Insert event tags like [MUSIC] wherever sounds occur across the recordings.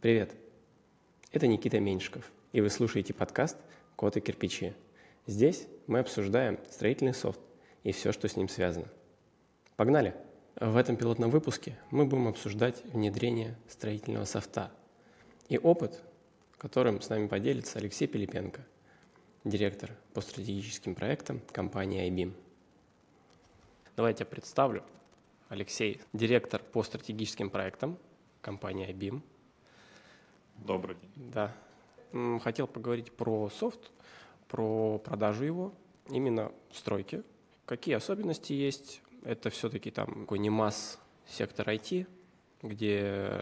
Привет! Это Никита Меньшиков, и вы слушаете подкаст «Код и кирпичи». Здесь мы обсуждаем строительный софт и все, что с ним связано. Погнали! В этом пилотном выпуске мы будем обсуждать внедрение строительного софта и опыт, которым с нами поделится Алексей Пилипенко, директор по стратегическим проектам компании IBIM. Давайте я представлю. Алексей, директор по стратегическим проектам компании IBIM – Добрый день. Да. Хотел поговорить про софт, про продажу его, именно в стройке. Какие особенности есть? Это все-таки там какой не масс сектор IT, где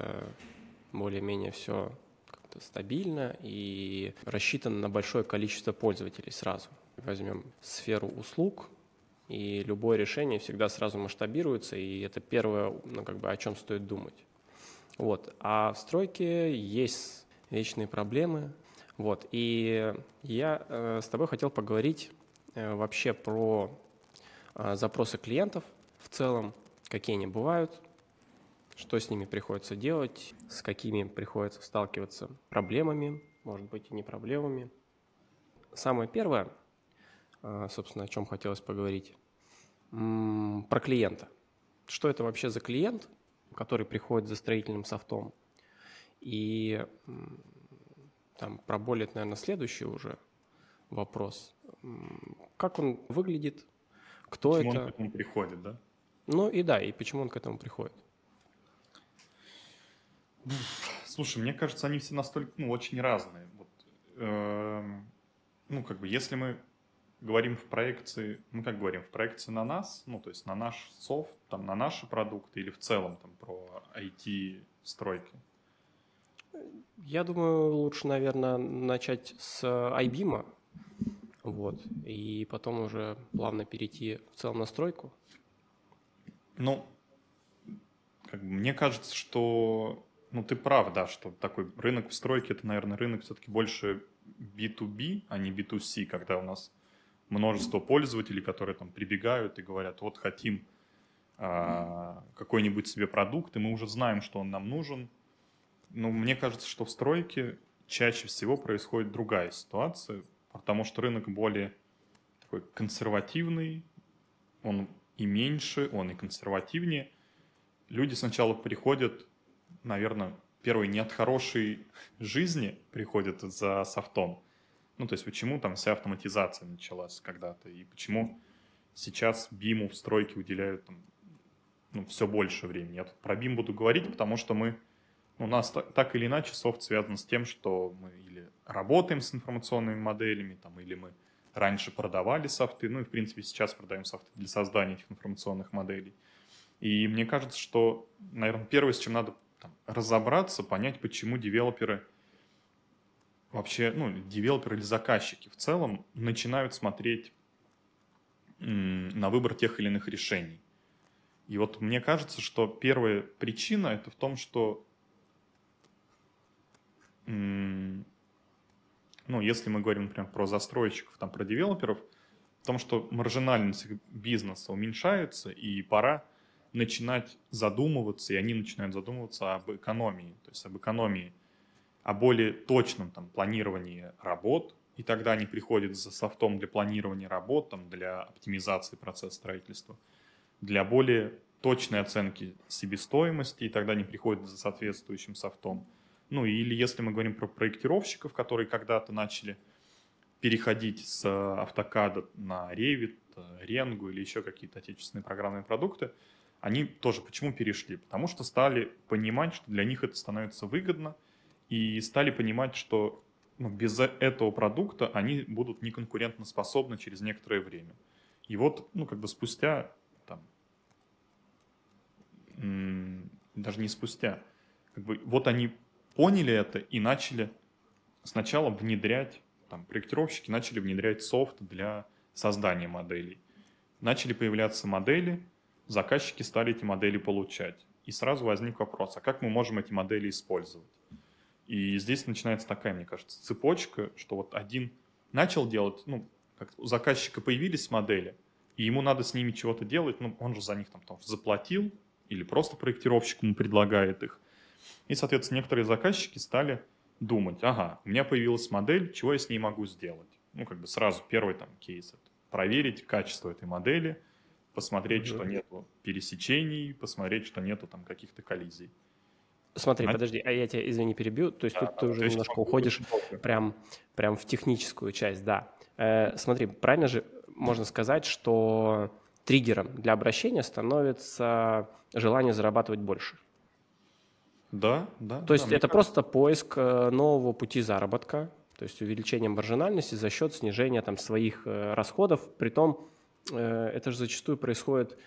более-менее все как-то стабильно и рассчитано на большое количество пользователей сразу. Возьмем сферу услуг, и любое решение всегда сразу масштабируется, и это первое, ну, как бы, о чем стоит думать. Вот. А в стройке есть вечные проблемы. Вот. И я э, с тобой хотел поговорить э, вообще про э, запросы клиентов в целом, какие они бывают, что с ними приходится делать, с какими приходится сталкиваться проблемами, может быть, и не проблемами. Самое первое, э, собственно, о чем хотелось поговорить, про клиента. Что это вообще за клиент? Который приходит за строительным софтом. И там про более, наверное, следующий уже вопрос. Как он выглядит? Кто почему это? он к этому приходит, да? Ну и да, и почему он к этому приходит? Слушай, мне кажется, они все настолько, ну, очень разные. Вот, э, ну, как бы, если мы говорим в проекции, мы как говорим, в проекции на нас, ну, то есть на наш софт, там, на наши продукты или в целом там про IT-стройки? Я думаю, лучше, наверное, начать с IBIM, вот, и потом уже плавно перейти в целом на стройку. Ну, как бы, мне кажется, что, ну, ты прав, да, что такой рынок в стройке, это, наверное, рынок все-таки больше B2B, а не B2C, когда у нас множество пользователей, которые там прибегают и говорят, вот хотим а, какой-нибудь себе продукт, и мы уже знаем, что он нам нужен. Но мне кажется, что в стройке чаще всего происходит другая ситуация, потому что рынок более такой консервативный, он и меньше, он и консервативнее. Люди сначала приходят, наверное, первый не от хорошей жизни приходят за софтом, ну, то есть почему там вся автоматизация началась когда-то, и почему сейчас БИМу в стройке уделяют там, ну, все больше времени. Я тут про БИМ буду говорить, потому что мы, ну, у нас так, так или иначе софт связан с тем, что мы или работаем с информационными моделями, там, или мы раньше продавали софты, ну и, в принципе, сейчас продаем софты для создания этих информационных моделей. И мне кажется, что, наверное, первое, с чем надо там, разобраться, понять, почему девелоперы – вообще, ну, девелоперы или заказчики в целом начинают смотреть на выбор тех или иных решений. И вот мне кажется, что первая причина это в том, что, ну, если мы говорим, например, про застройщиков, там, про девелоперов, в том, что маржинальность бизнеса уменьшается, и пора начинать задумываться, и они начинают задумываться об экономии, то есть об экономии о более точном там, планировании работ, и тогда они приходят за софтом для планирования работ, там, для оптимизации процесса строительства, для более точной оценки себестоимости, и тогда они приходят за соответствующим софтом. Ну или если мы говорим про проектировщиков, которые когда-то начали переходить с автокада на Revit, Rengo или еще какие-то отечественные программные продукты, они тоже почему перешли? Потому что стали понимать, что для них это становится выгодно – и стали понимать, что ну, без этого продукта они будут неконкурентно способны через некоторое время. И вот, ну, как бы спустя, там, даже не спустя, как бы вот они поняли это и начали сначала внедрять, там, проектировщики начали внедрять софт для создания моделей. Начали появляться модели, заказчики стали эти модели получать. И сразу возник вопрос, а как мы можем эти модели использовать? И здесь начинается такая, мне кажется, цепочка, что вот один начал делать, ну, как у заказчика появились модели, и ему надо с ними чего-то делать, ну, он же за них там, там заплатил, или просто проектировщик ему предлагает их. И, соответственно, некоторые заказчики стали думать, ага, у меня появилась модель, чего я с ней могу сделать? Ну, как бы сразу первый там кейс это проверить качество этой модели, посмотреть, mm-hmm. что нету пересечений, посмотреть, что нету там каких-то коллизий. Смотри, Знаете? подожди, а я тебя, извини, перебью. То есть да, тут да, ты уже немножко уходишь прям, прям в техническую часть, да. Э, смотри, правильно же можно сказать, что триггером для обращения становится желание зарабатывать больше. Да, да. То есть да, это кажется. просто поиск э, нового пути заработка, то есть увеличение маржинальности за счет снижения там, своих э, расходов. Притом э, это же зачастую происходит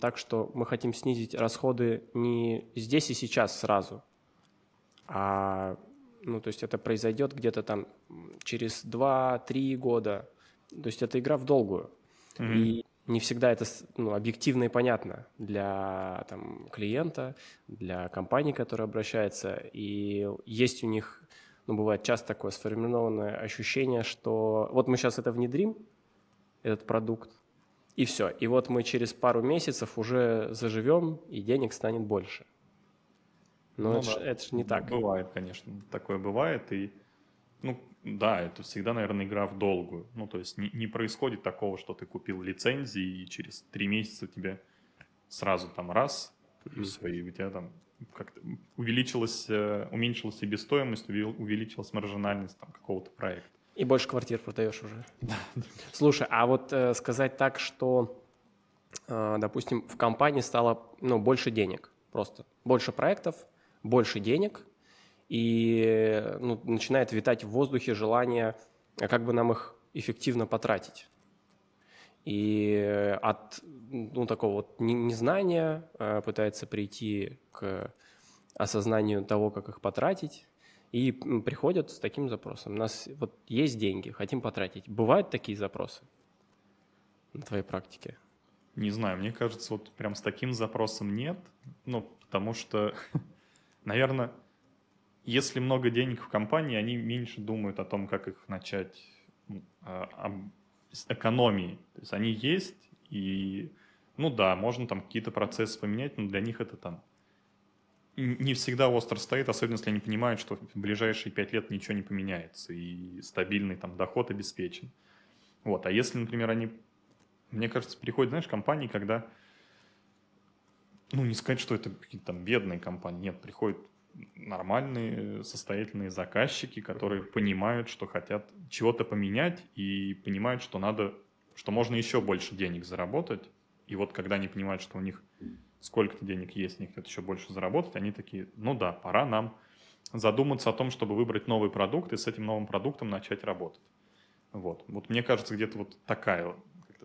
так, что мы хотим снизить расходы не здесь и сейчас сразу, а ну, то есть это произойдет где-то там через 2-3 года. То есть это игра в долгую. Mm-hmm. И не всегда это ну, объективно и понятно для там, клиента, для компании, которая обращается. И есть у них ну, бывает часто такое сформированное ощущение, что вот мы сейчас это внедрим, этот продукт, и все. И вот мы через пару месяцев уже заживем, и денег станет больше. Но ну, это, да. это не так. Бывает, конечно, такое бывает. И, ну, да, это всегда, наверное, игра в долгую. Ну, то есть не, не происходит такого, что ты купил лицензии, и через три месяца тебе сразу там раз, и все, и у тебя там как-то увеличилась, э, уменьшилась себестоимость, увеличилась маржинальность там, какого-то проекта. И больше квартир продаешь уже. Слушай, а вот э, сказать так, что, э, допустим, в компании стало ну, больше денег, просто больше проектов, больше денег, и ну, начинает витать в воздухе желание, а как бы нам их эффективно потратить. И от ну, такого вот незнания э, пытается прийти к осознанию того, как их потратить, и приходят с таким запросом. У нас вот есть деньги, хотим потратить. Бывают такие запросы на твоей практике? Не знаю, мне кажется, вот прям с таким запросом нет, ну, потому что, [LAUGHS] наверное, если много денег в компании, они меньше думают о том, как их начать а, с экономии. То есть они есть, и, ну да, можно там какие-то процессы поменять, но для них это там не всегда остро стоит, особенно если они понимают, что в ближайшие пять лет ничего не поменяется, и стабильный там доход обеспечен. Вот, а если, например, они, мне кажется, приходят, знаешь, компании, когда, ну, не сказать, что это какие-то там бедные компании, нет, приходят нормальные, состоятельные заказчики, которые понимают, что хотят чего-то поменять и понимают, что надо, что можно еще больше денег заработать. И вот когда они понимают, что у них сколько-то денег есть, они хотят еще больше заработать, они такие, ну да, пора нам задуматься о том, чтобы выбрать новый продукт и с этим новым продуктом начать работать. Вот, вот мне кажется, где-то вот такая,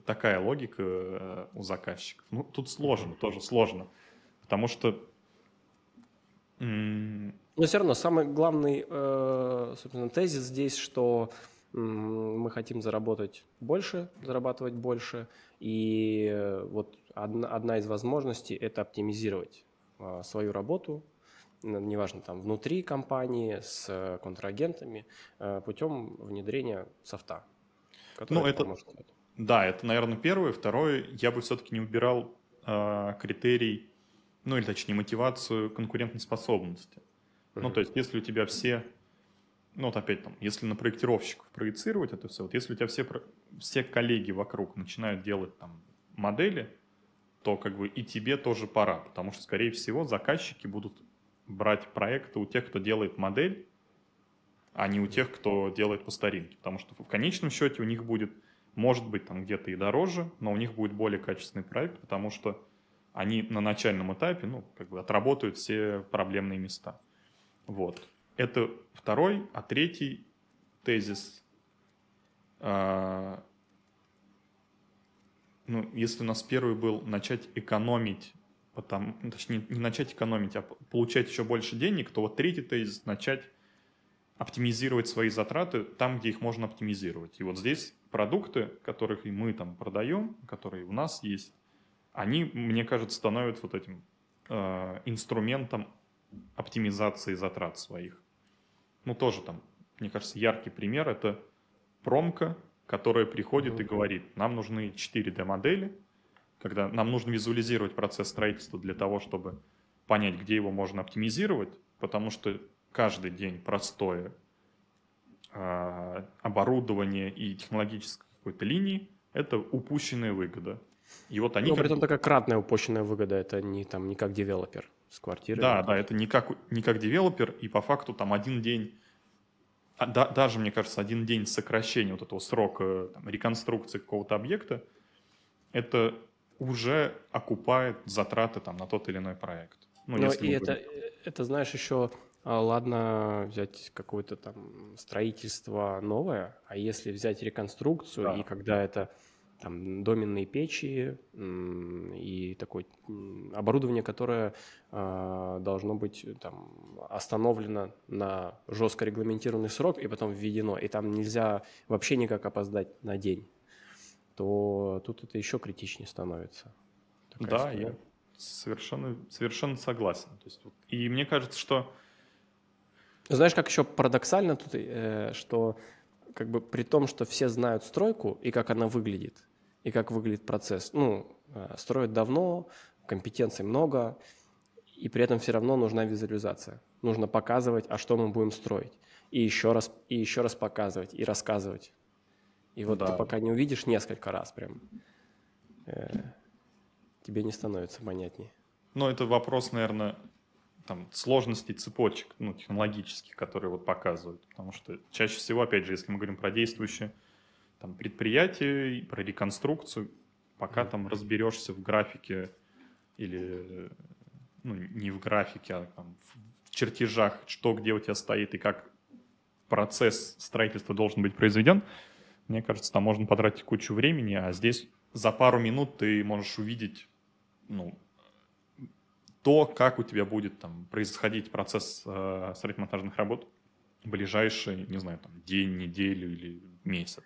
такая логика э, у заказчиков. Ну, тут сложно, тоже сложно, потому что но все равно самый главный, э, собственно, тезис здесь, что мы хотим заработать больше, зарабатывать больше, и э, вот одна, одна из возможностей – это оптимизировать а, свою работу, неважно, там, внутри компании, с контрагентами, э, путем внедрения софта, ну, это, поможет. Да, это, наверное, первое. Второе, я бы все-таки не убирал э, критерий ну или точнее мотивацию конкурентоспособности. Uh-huh. Ну, то есть, если у тебя все, ну вот опять там, если на проектировщиков проецировать это все, вот если у тебя все, все коллеги вокруг начинают делать там модели, то как бы и тебе тоже пора, потому что, скорее всего, заказчики будут брать проекты у тех, кто делает модель, а не у тех, кто делает по старинке, потому что в конечном счете у них будет, может быть, там где-то и дороже, но у них будет более качественный проект, потому что они на начальном этапе, ну, как бы отработают все проблемные места. Вот. Это второй, а третий тезис. А, ну, если у нас первый был начать экономить, потом, ну, точнее, не начать экономить, а получать еще больше денег, то вот третий тезис начать оптимизировать свои затраты там, где их можно оптимизировать. И вот здесь продукты, которых мы там продаем, которые у нас есть, они, мне кажется, становятся вот этим э, инструментом оптимизации затрат своих. Ну, тоже там, мне кажется, яркий пример – это промка, которая приходит и говорит, нам нужны 4D-модели, когда нам нужно визуализировать процесс строительства для того, чтобы понять, где его можно оптимизировать, потому что каждый день простое э, оборудование и технологической какой-то линии – это упущенная выгода. И вот они... Но при этом такая кратная упущенная выгода, это не, там, не как девелопер с квартиры. Да, да, это не как, не как девелопер, и по факту там один день, а, да, даже, мне кажется, один день сокращения вот этого срока там, реконструкции какого-то объекта, это уже окупает затраты там, на тот или иной проект. Ну, Но и это, это, знаешь, еще а, ладно взять какое-то там строительство новое, а если взять реконструкцию, да. и когда это там доменные печи и такое оборудование, которое э, должно быть там остановлено на жестко регламентированный срок и потом введено, и там нельзя вообще никак опоздать на день, то тут это еще критичнее становится. Да, история. я совершенно, совершенно согласен. То есть, и мне кажется, что... Знаешь, как еще парадоксально тут, э, что как бы при том, что все знают стройку и как она выглядит, и как выглядит процесс. Ну, э, строят давно, компетенций много, и при этом все равно нужна визуализация. Нужно показывать, а что мы будем строить. И еще раз, и еще раз показывать, и рассказывать. И вот да. ты пока не увидишь несколько раз прям, э, тебе не становится понятнее. Ну, это вопрос, наверное, там, сложностей цепочек, ну, технологических, которые вот показывают. Потому что чаще всего, опять же, если мы говорим про действующие там, предприятие, про реконструкцию, пока там разберешься в графике или ну, не в графике, а там, в чертежах, что где у тебя стоит и как процесс строительства должен быть произведен, мне кажется, там можно потратить кучу времени, а здесь за пару минут ты можешь увидеть ну, то, как у тебя будет там, происходить процесс э, строительно-монтажных работ в ближайший, не знаю, там, день, неделю или месяц.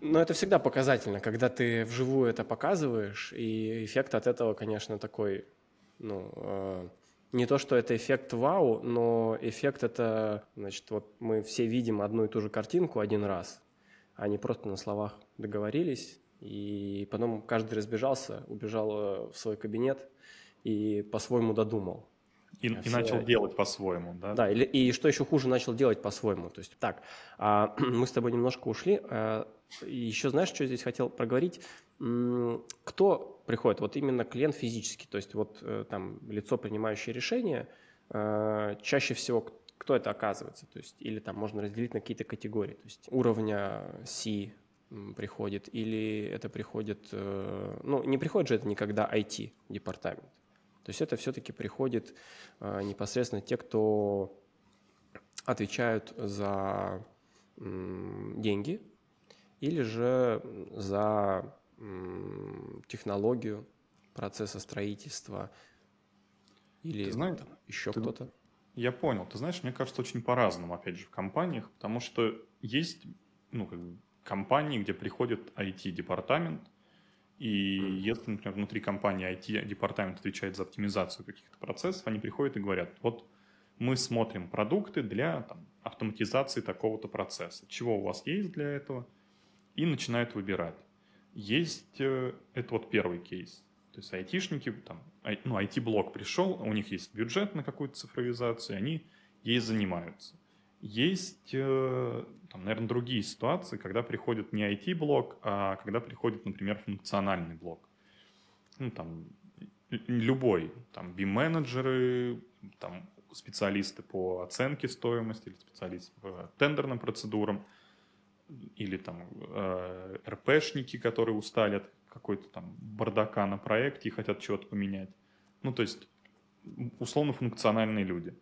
Но это всегда показательно, когда ты вживую это показываешь, и эффект от этого, конечно, такой, ну, э, не то, что это эффект вау, но эффект это, значит, вот мы все видим одну и ту же картинку один раз, а не просто на словах договорились, и потом каждый разбежался, убежал э, в свой кабинет и по-своему додумал. И, и начал делать по-своему, да? Да, и, и что еще хуже, начал делать по-своему. То есть так, а, [CLEARS THROAT] мы с тобой немножко ушли. А, еще знаешь, что здесь хотел проговорить? Кто приходит? Вот именно клиент физический, то есть вот э, там лицо, принимающее решение, а, чаще всего кто это оказывается? То есть или там можно разделить на какие-то категории, то есть уровня C приходит, или это приходит, э, ну не приходит же это никогда IT-департамент. То есть это все-таки приходит э, непосредственно те, кто отвечают за деньги или же за технологию процесса строительства или знаешь, там, еще ты, кто-то. Я понял. Ты знаешь, мне кажется, очень по-разному, опять же, в компаниях, потому что есть ну, как бы компании, где приходит IT-департамент, и если, например, внутри компании IT-департамент отвечает за оптимизацию каких-то процессов, они приходят и говорят, вот мы смотрим продукты для там, автоматизации такого-то процесса. Чего у вас есть для этого? И начинают выбирать. Есть, э, это вот первый кейс. То есть айтишники, там, ну, IT-блок пришел, у них есть бюджет на какую-то цифровизацию, они ей занимаются. Есть, э, там, наверное, другие ситуации, когда приходит не IT-блок, а когда приходит, например, функциональный блок. Ну, там, любой, там, BIM-менеджеры, там, специалисты по оценке стоимости или специалисты по тендерным процедурам, или там э, РПшники, которые устали от какой-то там бардака на проекте и хотят чего-то поменять. Ну, то есть, условно функциональные люди.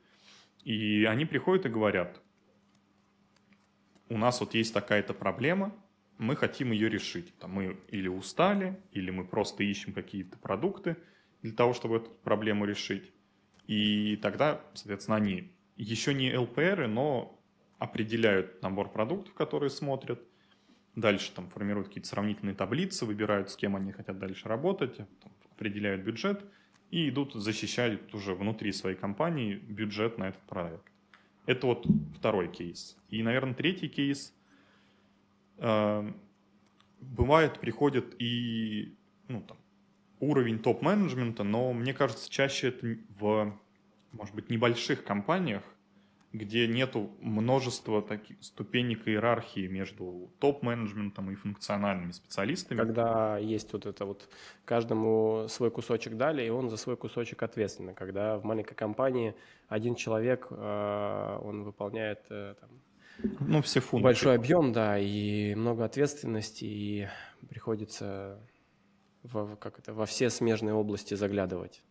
И они приходят и говорят, у нас вот есть такая-то проблема, мы хотим ее решить. Там мы или устали, или мы просто ищем какие-то продукты для того, чтобы эту проблему решить. И тогда, соответственно, они еще не ЛПРы, но определяют набор продуктов, которые смотрят. Дальше там формируют какие-то сравнительные таблицы, выбирают, с кем они хотят дальше работать, там, определяют бюджет и идут защищать уже внутри своей компании бюджет на этот проект. Это вот второй кейс. И, наверное, третий кейс. Э, бывает, приходят и ну, там, уровень топ-менеджмента, но мне кажется, чаще это в, может быть, небольших компаниях, где нету множества таких ступенек иерархии между топ-менеджментом и функциональными специалистами. Когда есть вот это вот, каждому свой кусочек дали, и он за свой кусочек ответственный. Когда в маленькой компании один человек, э, он выполняет э, там, ну, все функции. большой объем, да, и много ответственности, и приходится во, как это, во все смежные области заглядывать.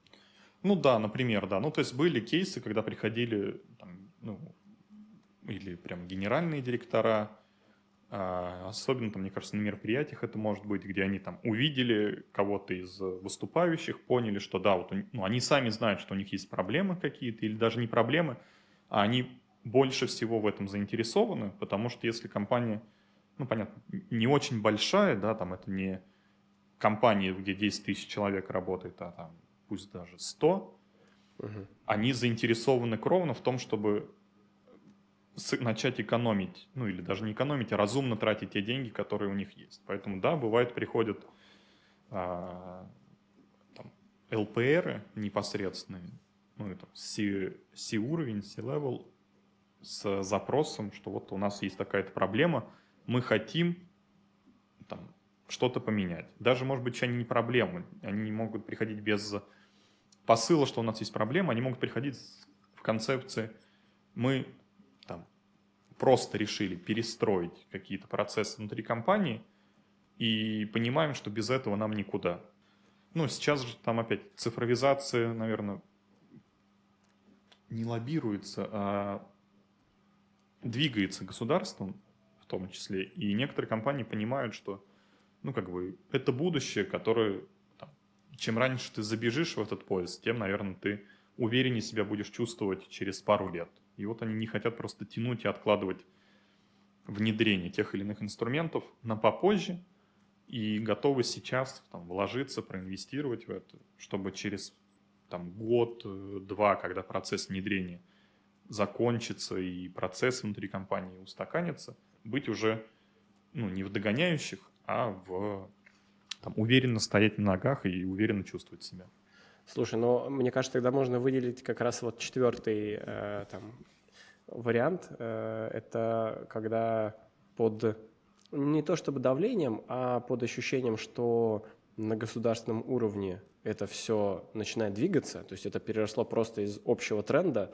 Ну да, например, да. Ну то есть были кейсы, когда приходили там, ну, или прям генеральные директора, а, особенно, там, мне кажется, на мероприятиях это может быть, где они там увидели кого-то из выступающих, поняли, что да, вот ну, они сами знают, что у них есть проблемы какие-то, или даже не проблемы, а они больше всего в этом заинтересованы, потому что если компания, ну, понятно, не очень большая, да, там это не компания, где 10 тысяч человек работает, а там пусть даже 100, угу. они заинтересованы кровно в том, чтобы начать экономить, ну или даже не экономить, а разумно тратить те деньги, которые у них есть. Поэтому да, бывает приходят а, там, ЛПР непосредственные, ну это C-уровень, C-level, с запросом, что вот у нас есть такая-то проблема, мы хотим там, что-то поменять. Даже, может быть, они не проблемы, они не могут приходить без посыла, что у нас есть проблема, они могут приходить в концепции мы там, просто решили перестроить какие-то процессы внутри компании и понимаем, что без этого нам никуда. Ну, сейчас же там опять цифровизация, наверное, не лоббируется, а двигается государством в том числе. И некоторые компании понимают, что ну, как бы, это будущее, которое чем раньше ты забежишь в этот поезд, тем, наверное, ты увереннее себя будешь чувствовать через пару лет. И вот они не хотят просто тянуть и откладывать внедрение тех или иных инструментов на попозже и готовы сейчас там, вложиться, проинвестировать в это, чтобы через там, год-два, когда процесс внедрения закончится и процесс внутри компании устаканится, быть уже ну, не в догоняющих, а в там, уверенно стоять на ногах и уверенно чувствовать себя. Слушай, ну мне кажется, тогда можно выделить как раз вот четвертый э, там, вариант. Э, это когда под не то чтобы давлением, а под ощущением, что на государственном уровне это все начинает двигаться, то есть это переросло просто из общего тренда,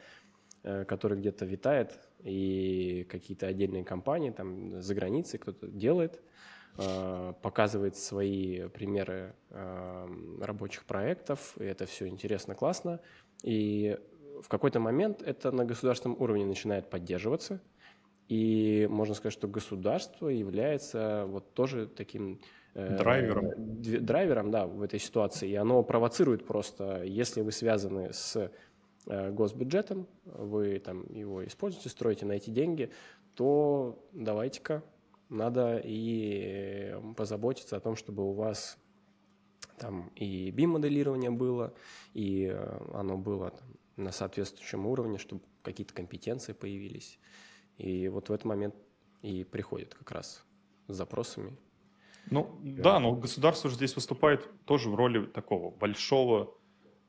э, который где-то витает, и какие-то отдельные компании там за границей кто-то делает, показывает свои примеры эм, рабочих проектов, и это все интересно, классно. И в какой-то момент это на государственном уровне начинает поддерживаться, и можно сказать, что государство является вот тоже таким э, драйвером. драйвером, да, в этой ситуации. И оно провоцирует просто, если вы связаны с э, госбюджетом, вы там его используете, строите на эти деньги, то давайте-ка надо и позаботиться о том, чтобы у вас там и BIM-моделирование было, и э, оно было там, на соответствующем уровне, чтобы какие-то компетенции появились. И вот в этот момент и приходит как раз с запросами. Ну да, да но государство же здесь выступает тоже в роли такого большого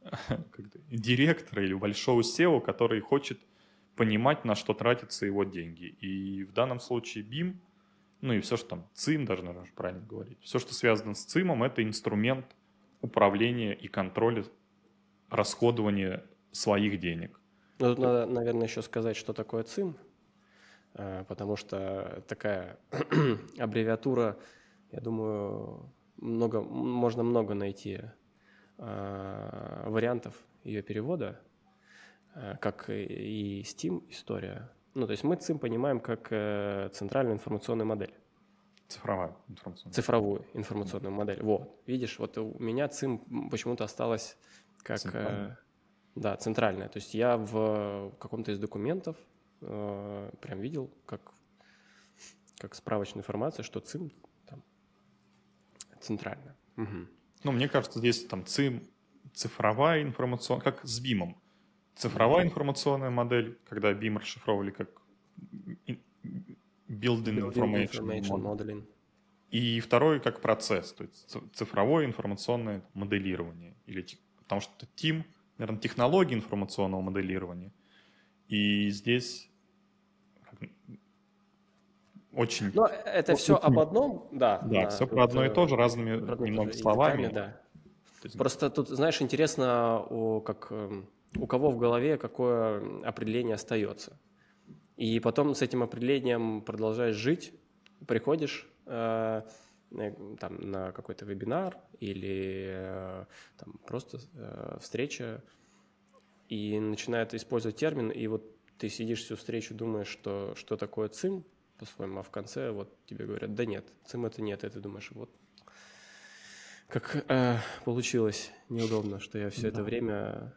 [LAUGHS] директора или большого SEO, который хочет понимать, на что тратятся его деньги. И в данном случае BIM – ну и все, что там ЦИМ, даже, наверное, правильно говорить, все, что связано с ЦИМом, это инструмент управления и контроля расходования своих денег. Ну, тут надо, наверное, еще сказать, что такое ЦИМ, э, потому что такая [CLEARS THROAT] аббревиатура, я думаю, много, можно много найти э, вариантов ее перевода, э, как и Steam история, ну, то есть мы ЦИМ понимаем как э, центральную информационную модель. Цифровая информационная. Цифровую информационную модель. Вот, видишь, вот у меня ЦИМ почему-то осталось как... Э, да, центральная. То есть я в каком-то из документов э, прям видел, как, как справочная информация, что ЦИМ там центральная. Угу. Ну, мне кажется, здесь там ЦИМ, цифровая информационная, как с БИМом. Цифровая информационная модель, когда BIM расшифровывали как Building, Building Information, information Modeling. И второй как процесс, то есть цифровое информационное моделирование. Или, потому что TIM, наверное, технологии информационного моделирования. И здесь очень... Но это все об одном, да. Да, все про одно и то же, разными немного словами. да. Есть... Просто тут, знаешь, интересно, у, как, эм, у кого в голове какое определение остается. И потом с этим определением продолжаешь жить, приходишь э, э, там, на какой-то вебинар или э, там, просто э, встреча и начинает использовать термин, и вот ты сидишь всю встречу, думаешь, что, что такое ЦИМ по-своему, а в конце вот тебе говорят, да нет, ЦИМ это нет, и ты думаешь, вот как э, получилось неудобно, что я все да. это время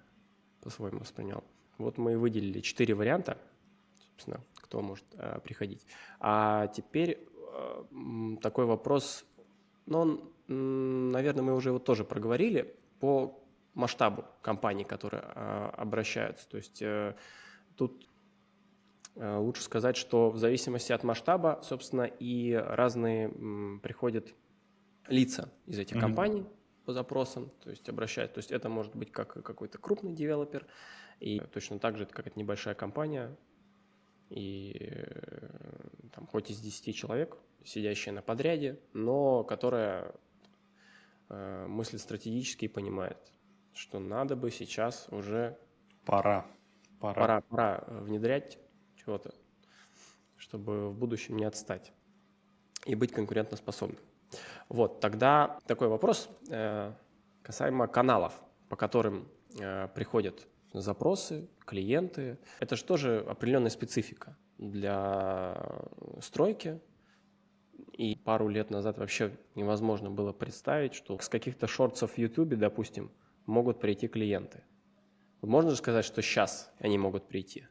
по-своему воспринял. Вот мы выделили четыре варианта – собственно, кто может э, приходить. А теперь э, такой вопрос, ну, он, наверное, мы уже его тоже проговорили по масштабу компаний, которые э, обращаются. То есть э, тут э, лучше сказать, что в зависимости от масштаба, собственно, и разные м, приходят лица из этих mm-hmm. компаний по запросам, то есть обращать. То есть это может быть как какой-то крупный девелопер, и точно так же, это небольшая компания, и э, там, хоть из 10 человек, сидящая на подряде, но которая э, мыслит стратегически и понимает, что надо бы сейчас уже... Пора. Пора, пора, пора внедрять чего-то, чтобы в будущем не отстать и быть конкурентоспособным. Вот, тогда такой вопрос э, касаемо каналов, по которым э, приходят запросы, клиенты. Это же тоже определенная специфика для стройки. И пару лет назад вообще невозможно было представить, что с каких-то шортсов в YouTube, допустим, могут прийти клиенты. Можно же сказать, что сейчас они могут прийти?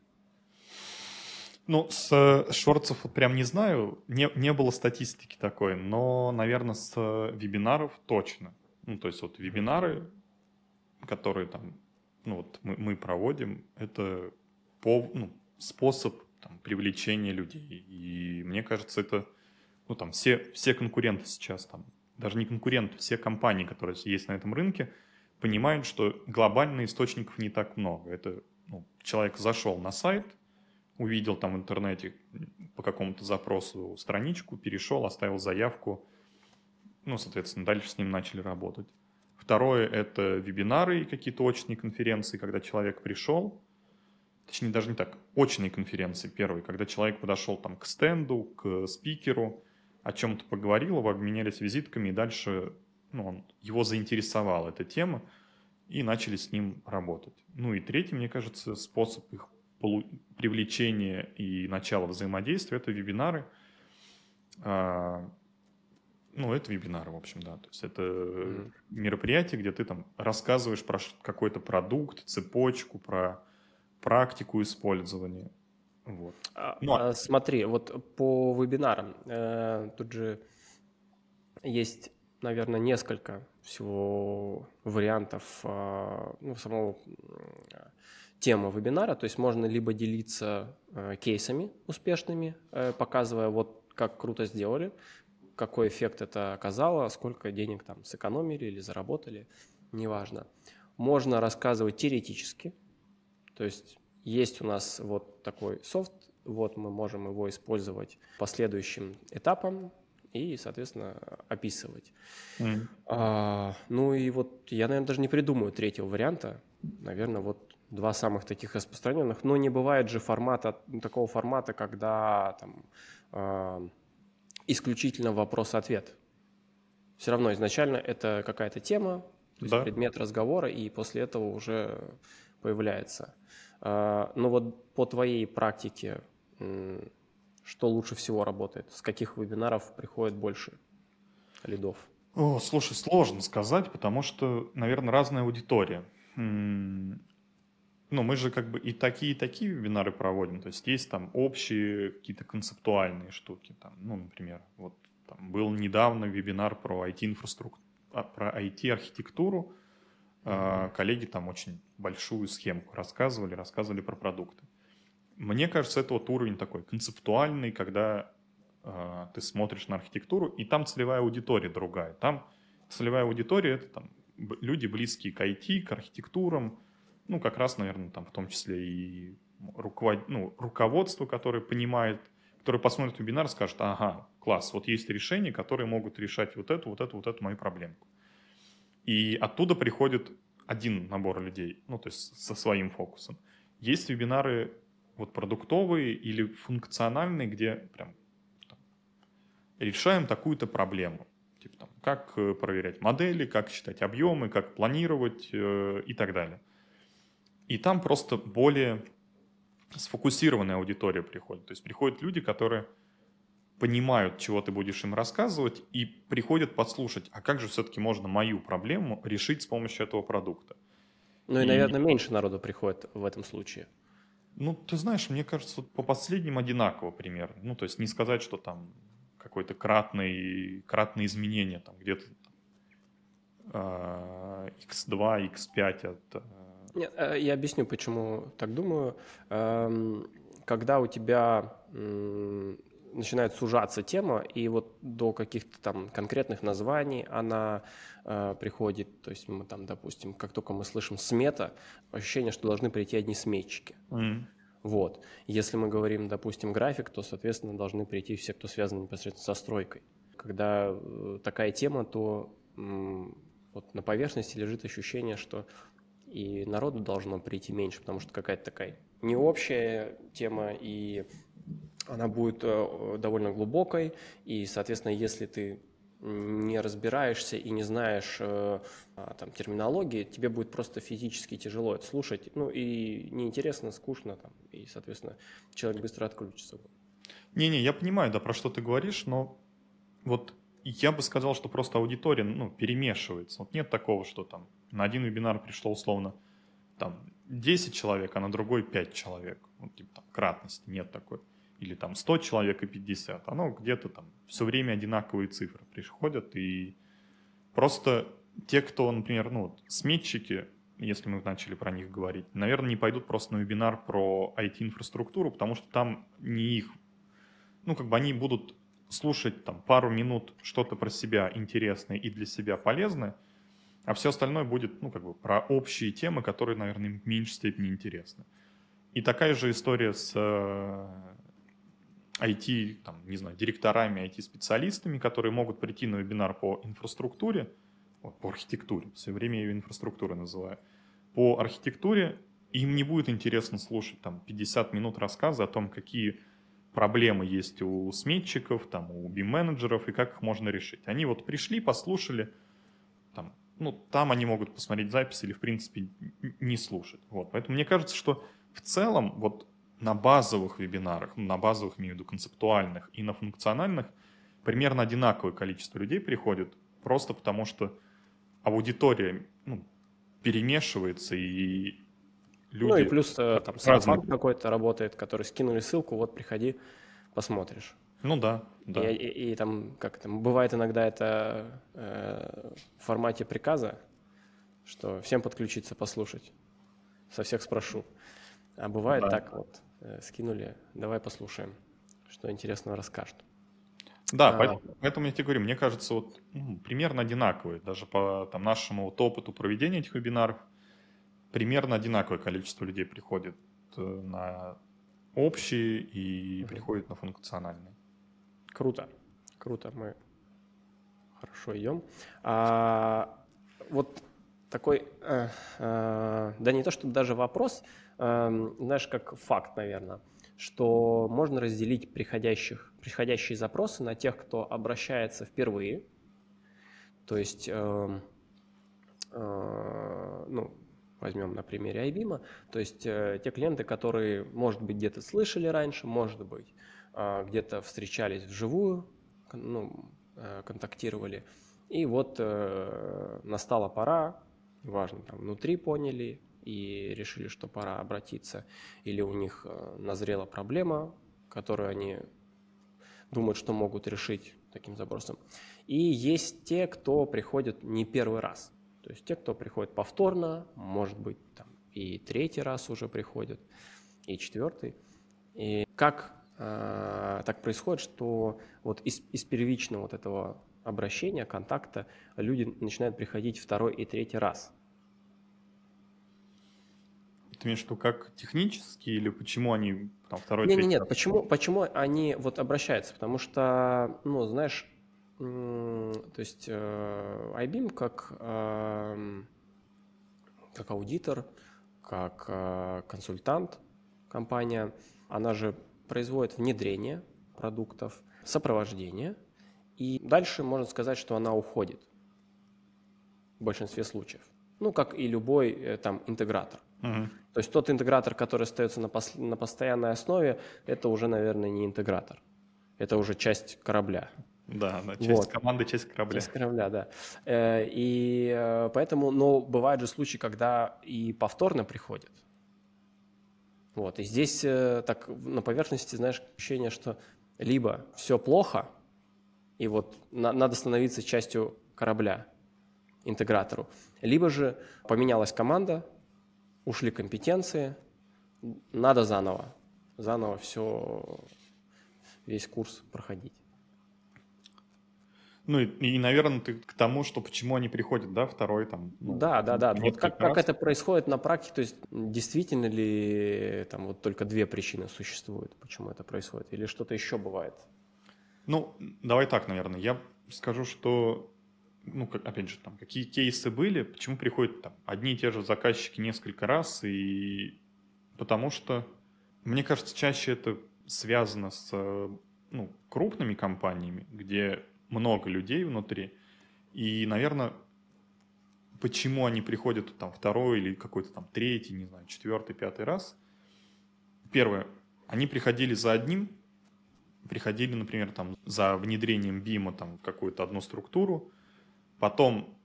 Ну, с э, шортсов вот прям не знаю, не, не было статистики такой, но, наверное, с вебинаров точно. Ну, то есть вот вебинары, которые там ну, вот мы, мы проводим, это по, ну, способ там, привлечения людей. И мне кажется, это ну, там, все, все конкуренты сейчас, там, даже не конкуренты, все компании, которые есть на этом рынке, понимают, что глобально источников не так много. Это ну, человек зашел на сайт, увидел там в интернете по какому-то запросу страничку, перешел, оставил заявку, ну, соответственно, дальше с ним начали работать. Второе – это вебинары и какие-то очные конференции, когда человек пришел, точнее даже не так, очные конференции первые, когда человек подошел там к стенду, к спикеру, о чем-то поговорил, вы обменялись визитками, и дальше ну, он, его заинтересовала эта тема, и начали с ним работать. Ну и третий, мне кажется, способ их привлечения и начала взаимодействия – это вебинары. А, ну, это вебинары, в общем, да. То есть это mm-hmm. мероприятие, где ты там рассказываешь про какой-то продукт, цепочку, про практику использования. Вот. А, ну, а... Смотри, вот по вебинарам э, тут же есть, наверное, несколько всего вариантов э, ну, самого темы вебинара. То есть можно либо делиться э, кейсами успешными, э, показывая вот как круто сделали, какой эффект это оказало, сколько денег там сэкономили или заработали, неважно. Можно рассказывать теоретически, то есть есть у нас вот такой софт, вот мы можем его использовать по следующим этапам и, соответственно, описывать. Mm. А, ну и вот я, наверное, даже не придумаю третьего варианта. Наверное, вот два самых таких распространенных. Но не бывает же формата, такого формата, когда там а, исключительно вопрос-ответ. Все равно изначально это какая-то тема, то есть да. предмет разговора, и после этого уже появляется. А, но вот по твоей практике, что лучше всего работает? С каких вебинаров приходит больше лидов? О, слушай, сложно сказать, потому что, наверное, разная аудитория ну, мы же как бы и такие, и такие вебинары проводим. То есть есть там общие какие-то концептуальные штуки. Там, ну, например, вот там был недавно вебинар про IT-инфраструктуру, а, про IT-архитектуру. Mm-hmm. Коллеги там очень большую схемку рассказывали, рассказывали про продукты. Мне кажется, это вот уровень такой концептуальный, когда э, ты смотришь на архитектуру, и там целевая аудитория другая. Там целевая аудитория — это там люди, близкие к IT, к архитектурам, ну, как раз, наверное, там в том числе и руковод... ну, руководство, которое понимает, которое посмотрит вебинар, скажет, ага, класс, вот есть решения, которые могут решать вот эту, вот эту, вот эту мою проблемку. И оттуда приходит один набор людей, ну, то есть со своим фокусом. Есть вебинары вот продуктовые или функциональные, где прям там, решаем такую-то проблему. Типа там, как э, проверять модели, как считать объемы, как планировать э, и так далее. И там просто более сфокусированная аудитория приходит. То есть приходят люди, которые понимают, чего ты будешь им рассказывать, и приходят подслушать, а как же все-таки можно мою проблему решить с помощью этого продукта. Ну и, и, наверное, меньше народу приходит в этом случае. Ну, ты знаешь, мне кажется, по последним одинаково примерно. Ну, то есть не сказать, что там какое-то кратное, кратное изменение, там где-то x2, x5 от нет, э, я объясню, почему так думаю. Эм, когда у тебя начинает сужаться тема, и вот до каких-то там конкретных названий она э, приходит, то есть мы там, допустим, как только мы слышим смета, ощущение, что должны прийти одни сметчики. Mm. Вот. Если мы говорим, допустим, график, то, соответственно, должны прийти все, кто связан непосредственно со стройкой. Когда э, такая тема, то э, вот на поверхности лежит ощущение, что и народу должно прийти меньше, потому что какая-то такая не общая тема, и она будет э, довольно глубокой, и, соответственно, если ты не разбираешься и не знаешь э, а, там, терминологии, тебе будет просто физически тяжело это слушать, ну и неинтересно, скучно, там, и, соответственно, человек быстро отключится. Не-не, я понимаю, да, про что ты говоришь, но вот я бы сказал, что просто аудитория ну, перемешивается. Вот нет такого, что там на один вебинар пришло условно там 10 человек, а на другой 5 человек. Вот, типа там кратности нет такой. Или там 100 человек и 50. Оно где-то там все время одинаковые цифры приходят. И просто те, кто, например, ну, вот, сметчики, если мы начали про них говорить, наверное, не пойдут просто на вебинар про IT-инфраструктуру, потому что там не их, ну, как бы они будут слушать там пару минут что-то про себя интересное и для себя полезное, а все остальное будет, ну, как бы про общие темы, которые, наверное, в меньшей степени интересны. И такая же история с IT, э, там, не знаю, директорами, IT-специалистами, которые могут прийти на вебинар по инфраструктуре, по архитектуре, все время я ее инфраструктурой называю, по архитектуре им не будет интересно слушать там 50 минут рассказа о том, какие проблемы есть у сметчиков, там, у BIM-менеджеров и как их можно решить. Они вот пришли, послушали, там, ну, там они могут посмотреть запись или, в принципе, не слушать. Вот. Поэтому мне кажется, что в целом вот на базовых вебинарах, на базовых, имею в виду, концептуальных и на функциональных, примерно одинаковое количество людей приходит, просто потому что аудитория ну, перемешивается, и люди... Ну и плюс э, там сарафан какой-то работает, который скинули ссылку, вот приходи, посмотришь. Ну да, да. И, и, и там, как там, бывает иногда это э, в формате приказа, что всем подключиться, послушать. Со всех спрошу. А бывает да. так вот, э, скинули, давай послушаем, что интересного расскажут. Да, а, поэтому, поэтому я тебе говорю, мне кажется, вот ну, примерно одинаковые, даже по там, нашему вот, опыту проведения этих вебинаров, примерно одинаковое количество людей приходит э, на общие и угу. приходит на функциональные. Круто, круто, мы хорошо идем. А, вот такой, э, э, да не то чтобы даже вопрос, э, знаешь, как факт, наверное, что можно разделить приходящих, приходящие запросы на тех, кто обращается впервые, то есть, э, э, ну, возьмем на примере IBIM, то есть э, те клиенты, которые, может быть, где-то слышали раньше, может быть, э, где-то встречались вживую, ну, э, контактировали, и вот э, настала пора неважно, там внутри поняли и решили, что пора обратиться, или у них э, назрела проблема, которую они думают, что могут решить таким забросом. И есть те, кто приходит не первый раз. То есть те, кто приходит повторно, может быть, там и третий раз уже приходят, и четвертый. И как э, так происходит, что вот из, из первичного вот этого обращения, контакта люди начинают приходить второй и третий раз. Ты имеешь в виду как технически или почему они там второй, нет, третий нет, раз? почему, почему они вот обращаются? Потому что, ну, знаешь, то есть э, IBM как, э, как аудитор, как э, консультант компания, она же производит внедрение продуктов, сопровождение, и дальше можно сказать, что она уходит в большинстве случаев. Ну, как и любой там интегратор. Угу. То есть тот интегратор, который остается на, пос- на постоянной основе, это уже, наверное, не интегратор. Это уже часть корабля. Да, да, часть вот. команды, часть корабля. Часть корабля, да. Э, и э, поэтому, но бывают же случаи, когда и повторно приходят. Вот, и здесь э, так на поверхности, знаешь, ощущение, что либо все плохо, и вот на, надо становиться частью корабля, интегратору, либо же поменялась команда, ушли компетенции, надо заново, заново все, весь курс проходить. Ну и, и, наверное, ты к тому, что почему они приходят, да, второй там. Ну, да, да, да. Вот как, как это происходит на практике, то есть действительно ли там вот только две причины существуют, почему это происходит, или что-то еще бывает? Ну, давай так, наверное. Я скажу, что, ну, как, опять же, там, какие кейсы были, почему приходят там одни и те же заказчики несколько раз, и потому что, мне кажется, чаще это связано с ну, крупными компаниями, где много людей внутри. И, наверное, почему они приходят там второй или какой-то там третий, не знаю, четвертый, пятый раз. Первое, они приходили за одним, приходили, например, там за внедрением бима там в какую-то одну структуру, потом,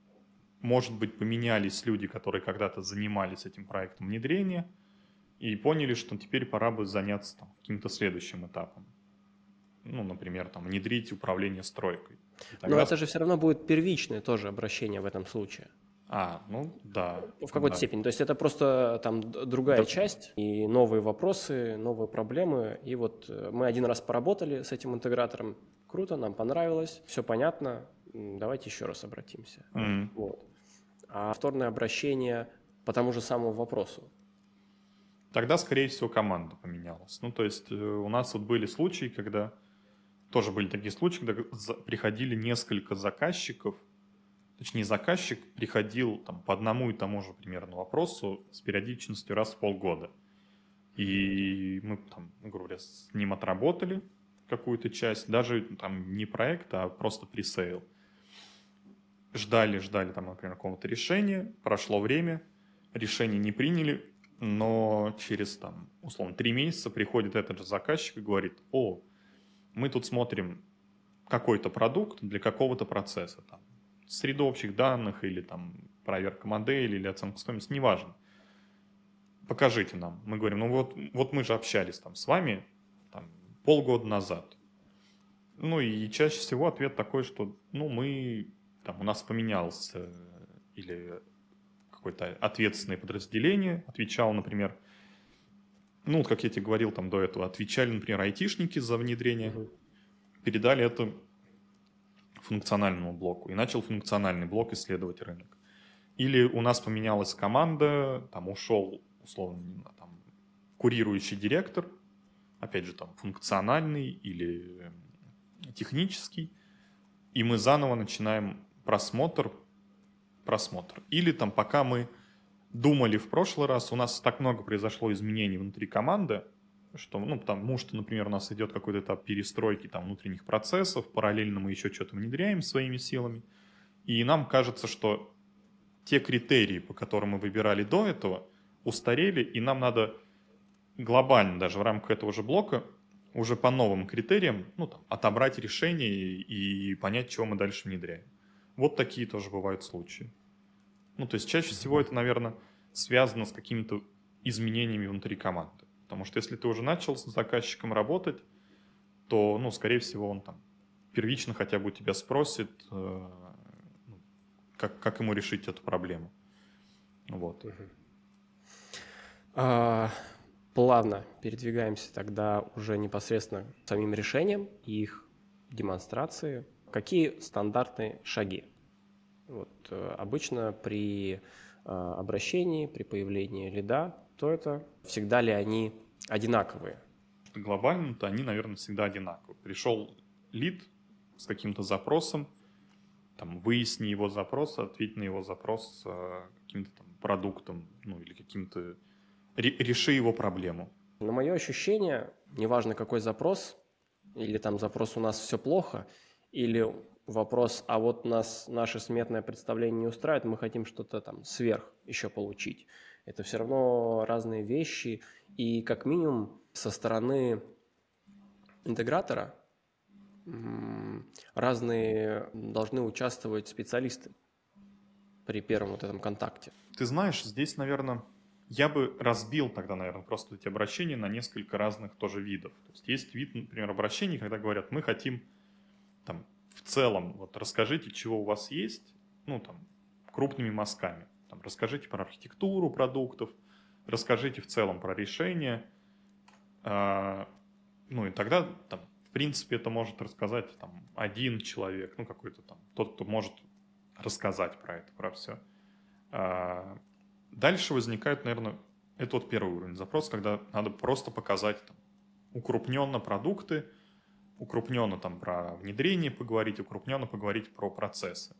может быть, поменялись люди, которые когда-то занимались этим проектом внедрения, и поняли, что теперь пора бы заняться там, каким-то следующим этапом ну, например, там, внедрить управление стройкой. Тогда... Но это же все равно будет первичное тоже обращение в этом случае. А, ну да. В какой-то да. степени. То есть это просто там другая да. часть и новые вопросы, новые проблемы. И вот э, мы один раз поработали с этим интегратором. Круто, нам понравилось, все понятно. Давайте еще раз обратимся. Mm-hmm. Вот. А повторное обращение по тому же самому вопросу. Тогда, скорее всего, команда поменялась. Ну, то есть э, у нас вот были случаи, когда тоже были такие случаи, когда приходили несколько заказчиков, точнее заказчик приходил там, по одному и тому же примерно вопросу с периодичностью раз в полгода. И мы там, грубо говоря, с ним отработали какую-то часть, даже там не проект, а просто пресейл. Ждали, ждали там, например, какого-то решения, прошло время, решение не приняли, но через там, условно, три месяца приходит этот же заказчик и говорит, о, мы тут смотрим какой-то продукт для какого-то процесса, там, среду общих данных или там проверка модели или оценка стоимости, неважно. Покажите нам. Мы говорим, ну вот, вот мы же общались там с вами там, полгода назад. Ну и чаще всего ответ такой, что ну мы, там, у нас поменялся или какое-то ответственное подразделение отвечал, например, ну, как я тебе говорил там до этого, отвечали, например, айтишники за внедрение, угу. передали это функциональному блоку и начал функциональный блок исследовать рынок. Или у нас поменялась команда, там ушел, условно, там, курирующий директор, опять же, там, функциональный или технический, и мы заново начинаем просмотр, просмотр. Или там, пока мы думали в прошлый раз, у нас так много произошло изменений внутри команды, что, ну, потому что, например, у нас идет какой-то этап перестройки там внутренних процессов, параллельно мы еще что-то внедряем своими силами, и нам кажется, что те критерии, по которым мы выбирали до этого, устарели, и нам надо глобально, даже в рамках этого же блока, уже по новым критериям, ну, там, отобрать решение и понять, чего мы дальше внедряем. Вот такие тоже бывают случаи. Ну, то есть чаще всего это, наверное, связано с какими-то изменениями внутри команды. Потому что если ты уже начал с заказчиком работать, то, ну, скорее всего, он там первично хотя бы у тебя спросит, э, ну, как, как ему решить эту проблему. Вот. А, плавно передвигаемся тогда уже непосредственно к самим решениям и их демонстрации. Какие стандартные шаги? Вот, э, обычно при э, обращении, при появлении лида, то это всегда ли они одинаковые? Глобально-то они, наверное, всегда одинаковые. Пришел лид с каким-то запросом, там, выясни его запрос, ответь на его запрос э, каким-то там продуктом, ну или каким-то реши его проблему. На мое ощущение, неважно какой запрос, или там запрос у нас все плохо, или вопрос, а вот нас наше сметное представление не устраивает, мы хотим что-то там сверх еще получить. Это все равно разные вещи, и как минимум со стороны интегратора разные должны участвовать специалисты при первом вот этом контакте. Ты знаешь, здесь, наверное, я бы разбил тогда, наверное, просто эти обращения на несколько разных тоже видов. То есть есть вид, например, обращений, когда говорят, мы хотим в целом, вот расскажите, чего у вас есть, ну там крупными мазками. Там, расскажите про архитектуру продуктов, расскажите в целом про решения. А, ну и тогда там, в принципе, это может рассказать там один человек, ну какой-то там, тот, кто может рассказать про это, про все. А, Дальше возникает, наверное, это вот первый уровень запроса, когда надо просто показать там, укрупненно продукты, укрупненно там про внедрение поговорить, укрупненно поговорить про процессы.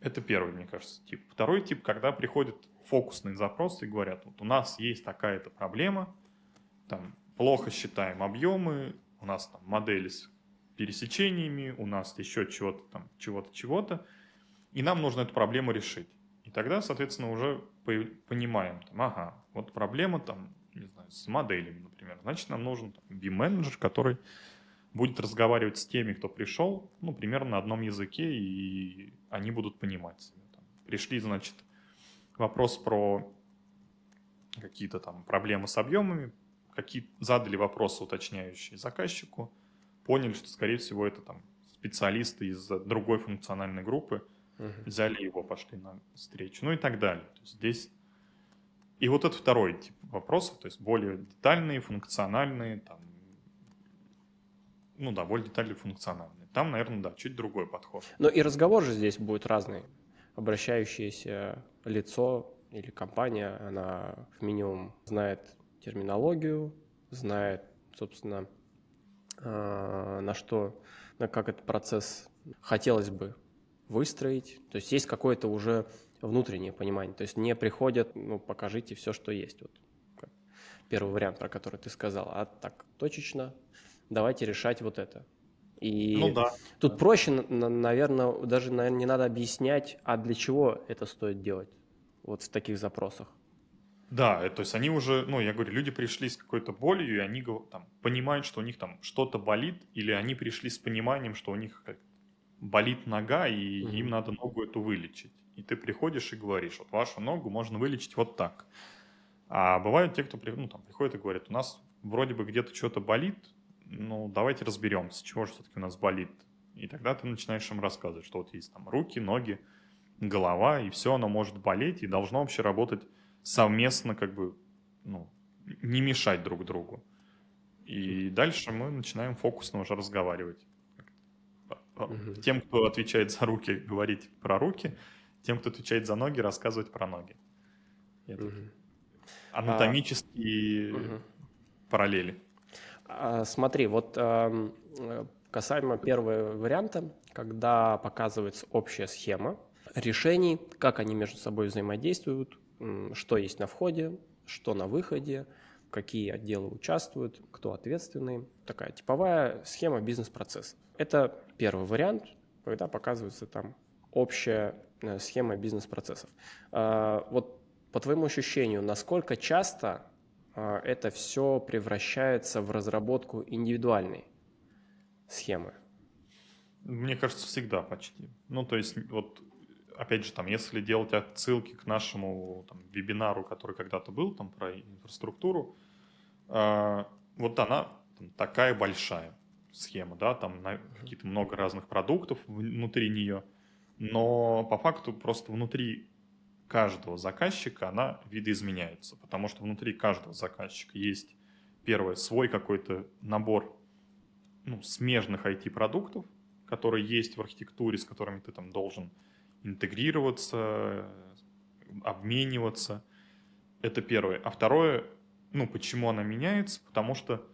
Это первый, мне кажется, тип. Второй тип, когда приходит фокусный запрос и говорят, вот у нас есть такая-то проблема, там плохо считаем объемы, у нас там модели с пересечениями, у нас еще чего-то там, чего-то, чего-то, и нам нужно эту проблему решить. И тогда, соответственно, уже понимаем, там, ага, вот проблема там, не знаю, с моделями, например. Значит, нам нужен BIM-менеджер, который будет разговаривать с теми, кто пришел, ну, примерно на одном языке, и они будут понимать пришли, значит, вопрос про какие-то там проблемы с объемами, какие задали вопросы уточняющие заказчику, поняли, что, скорее всего, это там специалисты из другой функциональной группы, взяли его, пошли на встречу, ну и так далее. То есть здесь и вот это второй тип вопросов, то есть более детальные, функциональные, там, ну да, более детальные, функциональные. Там, наверное, да, чуть другой подход. Но и разговор же здесь будет разный. Обращающееся лицо или компания, она минимум знает терминологию, знает, собственно, а, на что, на как этот процесс хотелось бы выстроить. То есть есть какое-то уже внутреннее понимание. То есть не приходят, ну, покажите все, что есть. Вот первый вариант, про который ты сказал. А так, точечно, давайте решать вот это. И ну, да. тут проще, наверное, даже наверное, не надо объяснять, а для чего это стоит делать вот в таких запросах. Да, то есть они уже, ну, я говорю, люди пришли с какой-то болью, и они там, понимают, что у них там что-то болит, или они пришли с пониманием, что у них болит нога, и mm-hmm. им надо ногу эту вылечить. И ты приходишь и говоришь, вот вашу ногу можно вылечить вот так. А бывают те, кто ну, там, приходит и говорит, у нас вроде бы где-то что-то болит, ну давайте разберемся, чего же все-таки у нас болит. И тогда ты начинаешь им рассказывать, что вот есть там руки, ноги, голова, и все оно может болеть, и должно вообще работать совместно, как бы, ну, не мешать друг другу. И дальше мы начинаем фокусно уже разговаривать. Угу. Тем, кто отвечает за руки, [LAUGHS] говорить про руки, тем, кто отвечает за ноги, рассказывать про ноги. угу. Анатомические а, параллели. А, смотри, вот а, касаемо первого варианта, когда показывается общая схема решений, как они между собой взаимодействуют, что есть на входе, что на выходе, какие отделы участвуют, кто ответственный. Такая типовая схема бизнес-процесса. Это первый вариант, когда показывается там общая э, схема бизнес-процессов. А, вот по твоему ощущению, насколько часто это все превращается в разработку индивидуальной схемы? Мне кажется, всегда почти. Ну, то есть, вот, опять же, там, если делать отсылки к нашему там, вебинару, который когда-то был, там, про инфраструктуру, э, вот она там, такая большая схема, да, там какие-то много разных продуктов внутри нее, но по факту просто внутри каждого заказчика, она видоизменяется, потому что внутри каждого заказчика есть, первое, свой какой-то набор ну, смежных IT-продуктов, которые есть в архитектуре, с которыми ты там должен интегрироваться, обмениваться. Это первое. А второе, ну, почему она меняется? Потому что,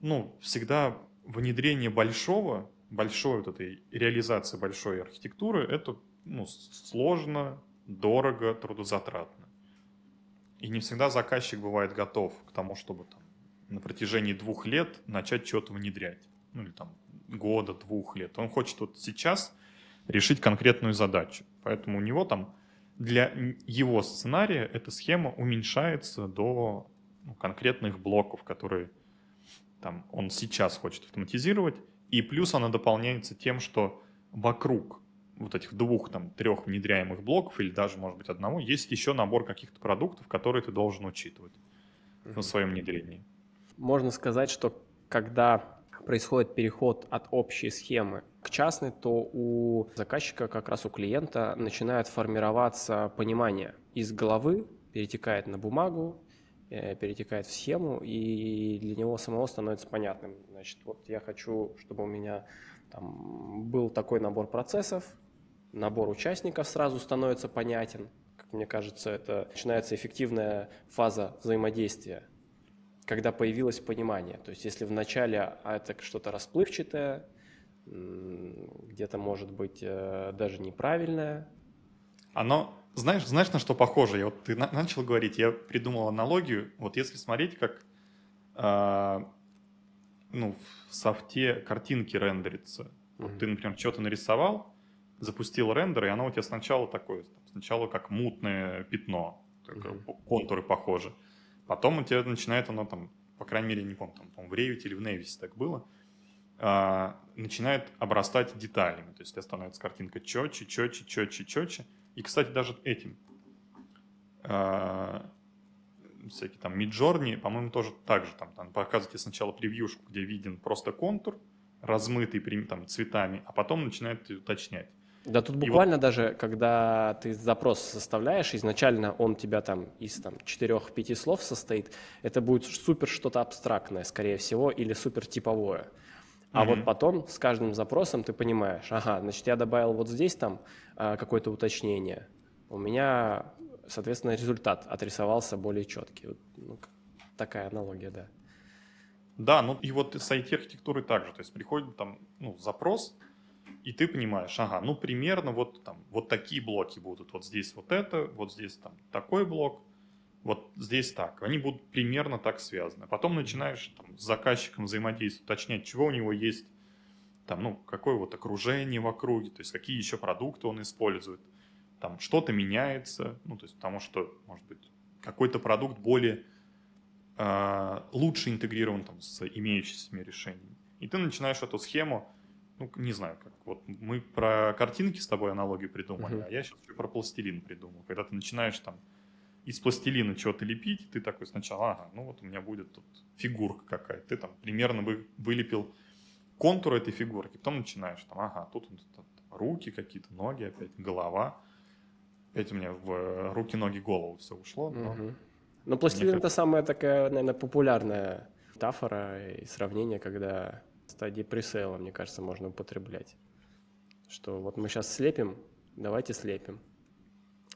ну, всегда внедрение большого, большой вот этой реализации большой архитектуры, это, ну, сложно, дорого, трудозатратно. И не всегда заказчик бывает готов к тому, чтобы там на протяжении двух лет начать что-то внедрять. Ну, или там года, двух лет. Он хочет вот сейчас решить конкретную задачу. Поэтому у него там для его сценария эта схема уменьшается до ну, конкретных блоков, которые там, он сейчас хочет автоматизировать. И плюс она дополняется тем, что вокруг вот этих двух, там, трех внедряемых блоков или даже, может быть, одного, есть еще набор каких-то продуктов, которые ты должен учитывать mm-hmm. на своем внедрении. Можно сказать, что когда происходит переход от общей схемы к частной, то у заказчика, как раз у клиента, начинает формироваться понимание из головы, перетекает на бумагу, э, перетекает в схему, и для него самого становится понятным. Значит, вот я хочу, чтобы у меня там был такой набор процессов, набор участников сразу становится понятен. Как мне кажется, это начинается эффективная фаза взаимодействия когда появилось понимание. То есть если вначале а это что-то расплывчатое, где-то может быть э, даже неправильное. Оно, знаешь, знаешь, на что похоже? Я вот ты на, начал говорить, я придумал аналогию. Вот если смотреть, как э, ну, в софте картинки рендерится. Mm-hmm. Вот ты, например, что-то нарисовал, запустил рендер, и оно у тебя сначала такое, сначала как мутное пятно, mm-hmm. контуры похожи. Потом у тебя начинает оно там, по крайней мере, не помню, там, по в Revit или в Nevis так было, а, начинает обрастать деталями. То есть у тебя становится картинка четче, четче, четче, четче. И, кстати, даже этим а, всякие там Midjourney, по-моему, тоже так же. Там, там показываете сначала превьюшку, где виден просто контур, размытый там, цветами, а потом начинает уточнять. Да тут буквально вот... даже, когда ты запрос составляешь, изначально он тебя там из там, 4-5 слов состоит, это будет супер что-то абстрактное, скорее всего, или супер типовое. А mm-hmm. вот потом с каждым запросом ты понимаешь, ага, значит, я добавил вот здесь там а, какое-то уточнение, у меня, соответственно, результат отрисовался более четкий. Ну, такая аналогия, да. Да, ну и вот с IT-архитектурой также, то есть приходит там ну, запрос, и ты понимаешь, ага, ну примерно вот там вот такие блоки будут, вот здесь вот это, вот здесь там такой блок, вот здесь так. Они будут примерно так связаны. Потом начинаешь там, с заказчиком взаимодействовать, уточнять, чего у него есть, там, ну, какое вот окружение в округе, то есть какие еще продукты он использует. Там что-то меняется, ну, то есть потому что, может быть, какой-то продукт более э, лучше интегрирован там, с имеющимися решениями. И ты начинаешь эту схему ну, не знаю, как вот мы про картинки с тобой аналогию придумали, uh-huh. а я сейчас про пластилин придумал. Когда ты начинаешь там из пластилина что-то лепить, ты такой сначала, ага, ну вот у меня будет тут фигурка какая-то. Ты там примерно вы, вылепил контур этой фигурки, потом начинаешь там, ага, тут, тут, тут руки какие-то, ноги опять, голова. Опять у меня в руки, ноги, голову все ушло. Но, угу. но пластилин это самая такая, наверное, популярная метафора и сравнение, когда стадии пресейла, мне кажется, можно употреблять. Что вот мы сейчас слепим, давайте слепим.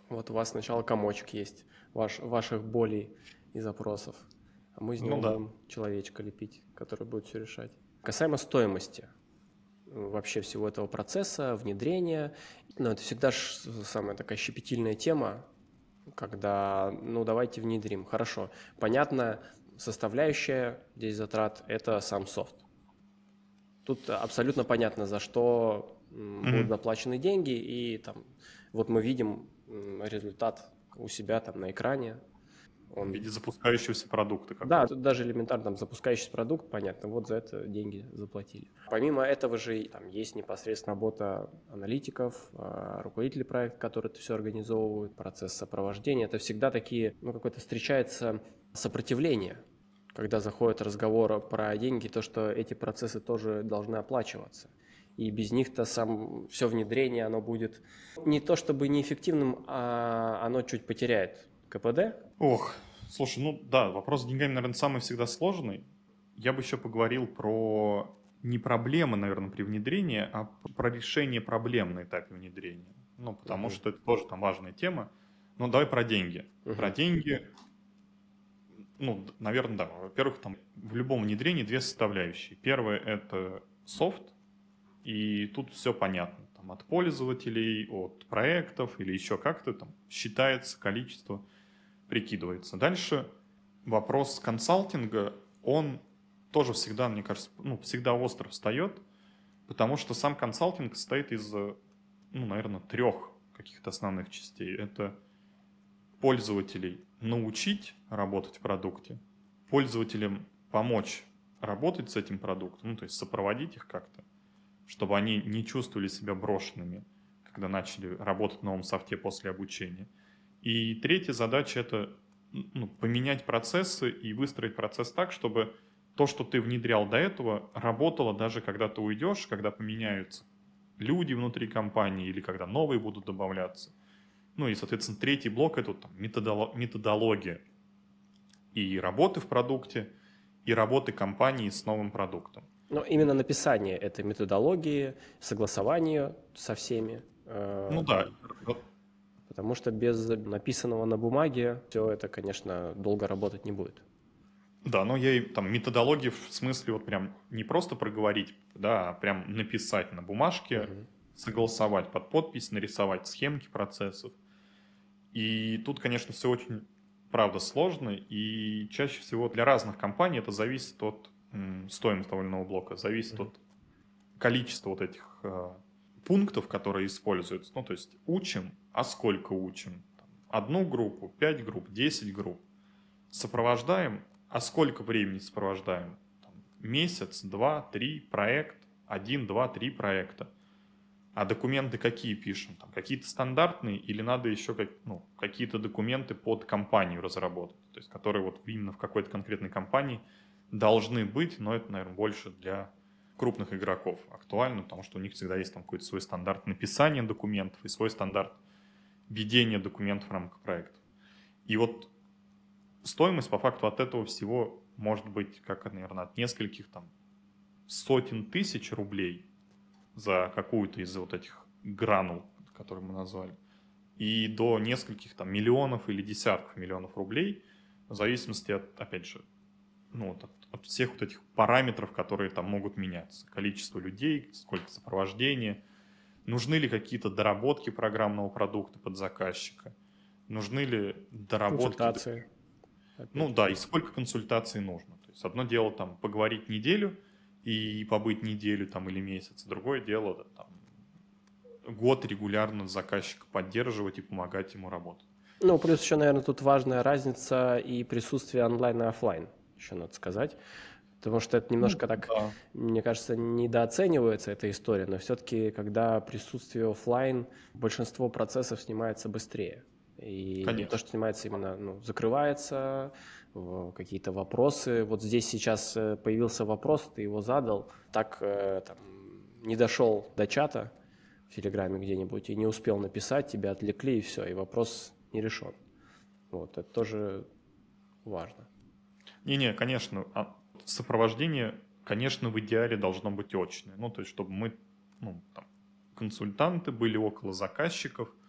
Вот у вас сначала комочек есть ваш, ваших болей и запросов, а мы из него ну, да. будем человечка лепить, который будет все решать. Касаемо стоимости вообще всего этого процесса, внедрения, ну, это всегда самая такая щепетильная тема, когда, ну, давайте внедрим. Хорошо, понятно, составляющая здесь затрат – это сам софт. Тут абсолютно понятно, за что mm-hmm. будут заплачены деньги, и там вот мы видим результат у себя там на экране. Он... В виде запускающегося продукта. Да, тут даже элементарно там запускающийся продукт, понятно, вот за это деньги заплатили. Помимо этого же там есть непосредственно работа аналитиков, а, руководителей проекта, которые это все организовывают, процесс сопровождения. Это всегда такие, ну, какое-то встречается сопротивление когда заходит разговор про деньги, то, что эти процессы тоже должны оплачиваться. и без них-то сам все внедрение, оно будет не то чтобы неэффективным, а оно чуть потеряет КПД. Ох, слушай, ну да, вопрос с деньгами, наверное, самый всегда сложный. Я бы еще поговорил про не проблемы, наверное, при внедрении, а про решение проблем на этапе внедрения. Ну, потому uh-huh. что это тоже там важная тема. Ну, давай про деньги. Uh-huh. Про деньги, ну, наверное, да. Во-первых, там в любом внедрении две составляющие. Первое – это софт, и тут все понятно. Там, от пользователей, от проектов или еще как-то там считается количество, прикидывается. Дальше вопрос консалтинга, он тоже всегда, мне кажется, ну, всегда остро встает, потому что сам консалтинг состоит из, ну, наверное, трех каких-то основных частей. Это пользователей научить работать в продукте, пользователям помочь работать с этим продуктом, ну, то есть сопроводить их как-то, чтобы они не чувствовали себя брошенными, когда начали работать в новом софте после обучения. И третья задача – это ну, поменять процессы и выстроить процесс так, чтобы то, что ты внедрял до этого, работало даже когда ты уйдешь, когда поменяются люди внутри компании или когда новые будут добавляться. Ну и, соответственно, третий блок – это там, методология и работы в продукте, и работы компании с новым продуктом. Но именно написание этой методологии, согласование со всеми. Э, ну да. Потому что без написанного на бумаге все это, конечно, долго работать не будет. Да, но я и там методологии в смысле вот прям не просто проговорить, да, а прям написать на бумажке, угу. Согласовать под подпись, нарисовать схемки процессов. И тут, конечно, все очень, правда, сложно, и чаще всего для разных компаний это зависит от стоимости того блока, зависит угу. от количества вот этих э, пунктов, которые используются. Ну, то есть учим, а сколько учим? Одну группу, пять групп, десять групп. Сопровождаем, а сколько времени сопровождаем? Там, месяц, два, три, проект, один, два, три проекта. А документы какие пишем? Там, какие-то стандартные или надо еще как, ну, какие-то документы под компанию разработать? То есть, которые вот именно в какой-то конкретной компании должны быть, но это, наверное, больше для крупных игроков актуально, потому что у них всегда есть там какой-то свой стандарт написания документов и свой стандарт ведения документов в рамках проекта. И вот стоимость по факту от этого всего может быть, как, наверное, от нескольких там сотен тысяч рублей за какую-то из вот этих гранул, которые мы назвали, и до нескольких там миллионов или десятков миллионов рублей, в зависимости от, опять же, ну, от, от всех вот этих параметров, которые там могут меняться. Количество людей, сколько сопровождения, нужны ли какие-то доработки программного продукта под заказчика, нужны ли доработки... Консультации. Ну да, и сколько консультаций нужно. То есть одно дело там поговорить неделю и побыть неделю там или месяц, другое дело да, там, год регулярно заказчика поддерживать и помогать ему работать. Ну, плюс еще, наверное, тут важная разница и присутствие онлайн и офлайн, еще надо сказать. Потому что это немножко так, да. мне кажется, недооценивается эта история, но все-таки, когда присутствие офлайн, большинство процессов снимается быстрее. И Конечно. то, что снимается именно, ну, закрывается, какие-то вопросы. Вот здесь сейчас э, появился вопрос, ты его задал, так э, там, не дошел до чата в Телеграме где-нибудь и не успел написать, тебя отвлекли, и все, и вопрос не решен. Вот, это тоже важно. Не-не, конечно, а сопровождение, конечно, в идеале должно быть очное. Ну, то есть, чтобы мы, ну, там, консультанты были около заказчиков –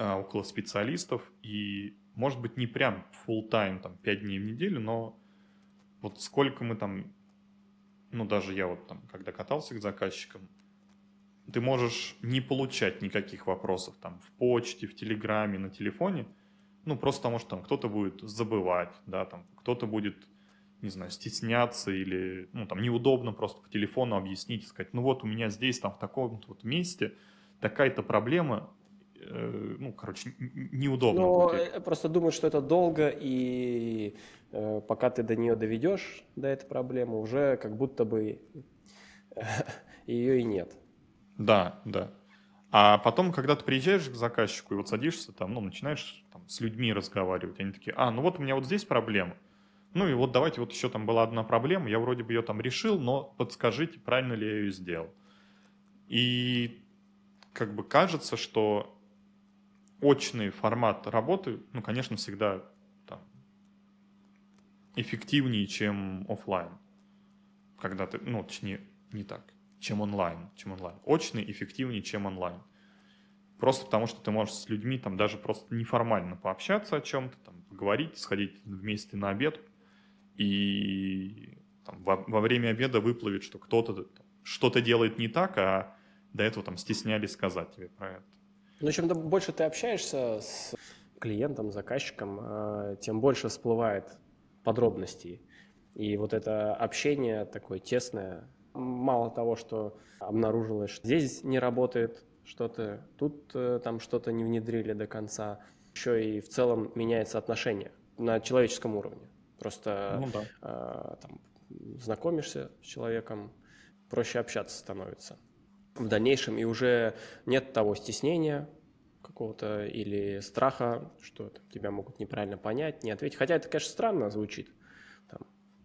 Э, около специалистов, и, может быть, не прям full time там, 5 дней в неделю, но вот сколько мы там, ну, даже я вот там, когда катался к заказчикам, ты можешь не получать никаких вопросов там в почте, в телеграме, на телефоне, ну, просто потому что там кто-то будет забывать, да, там кто-то будет, не знаю, стесняться или, ну, там неудобно просто по телефону объяснить и сказать, ну, вот у меня здесь там в таком вот месте такая-то проблема, ну, короче, неудобно. Но будет. Э, просто думаю, что это долго, и э, пока ты до нее доведешь, до этой проблемы, уже как будто бы [LAUGHS] ее и нет. Да, да. А потом, когда ты приезжаешь к заказчику и вот садишься там, ну, начинаешь там, с людьми разговаривать, они такие, а, ну вот у меня вот здесь проблема. Ну и вот давайте, вот еще там была одна проблема, я вроде бы ее там решил, но подскажите, правильно ли я ее сделал. И как бы кажется, что очный формат работы, ну, конечно, всегда там, эффективнее, чем офлайн. Когда ты, ну, точнее, не так, чем онлайн, чем онлайн. Очный эффективнее, чем онлайн. Просто потому, что ты можешь с людьми там даже просто неформально пообщаться о чем-то, там, поговорить, сходить вместе на обед, и там, во, во время обеда выплывет, что кто-то что-то делает не так, а до этого там стеснялись сказать тебе про это. Ну, чем больше ты общаешься с клиентом, заказчиком, а, тем больше всплывает подробностей. И вот это общение такое тесное, мало того, что обнаружилось, что здесь не работает что-то, тут э, там что-то не внедрили до конца, еще и в целом меняется отношение на человеческом уровне. Просто ну, да. э, там, знакомишься с человеком, проще общаться становится в дальнейшем, и уже нет того стеснения какого-то или страха, что тебя могут неправильно понять, не ответить. Хотя это, конечно, странно звучит, там,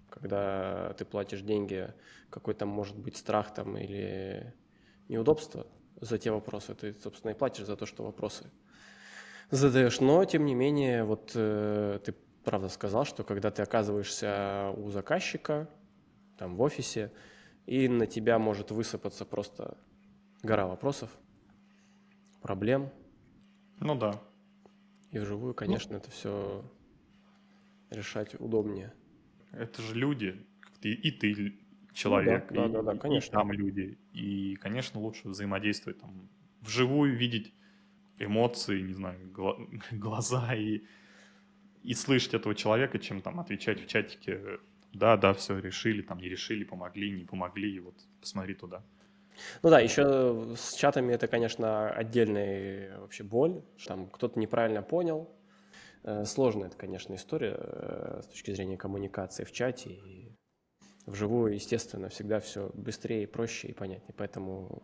когда ты платишь деньги, какой там может быть страх там или неудобство за те вопросы. Ты, собственно, и платишь за то, что вопросы задаешь. Но, тем не менее, вот э, ты правда сказал, что когда ты оказываешься у заказчика, там в офисе, и на тебя может высыпаться просто гора вопросов, проблем. Ну да. И вживую, конечно, ну, это все решать удобнее. Это же люди, ты, и ты человек, ну, да, и, да, да, да, конечно. и там люди. И, конечно, лучше взаимодействовать там вживую, видеть эмоции, не знаю, [LAUGHS] глаза и, и слышать этого человека, чем там отвечать в чатике, да, да, все, решили, там не решили, помогли, не помогли, и вот посмотри туда. Ну да, еще с чатами это, конечно, отдельная вообще боль. Там кто-то неправильно понял. Э, сложная это, конечно, история э, с точки зрения коммуникации в чате. И вживую, естественно, всегда все быстрее, проще и понятнее. Поэтому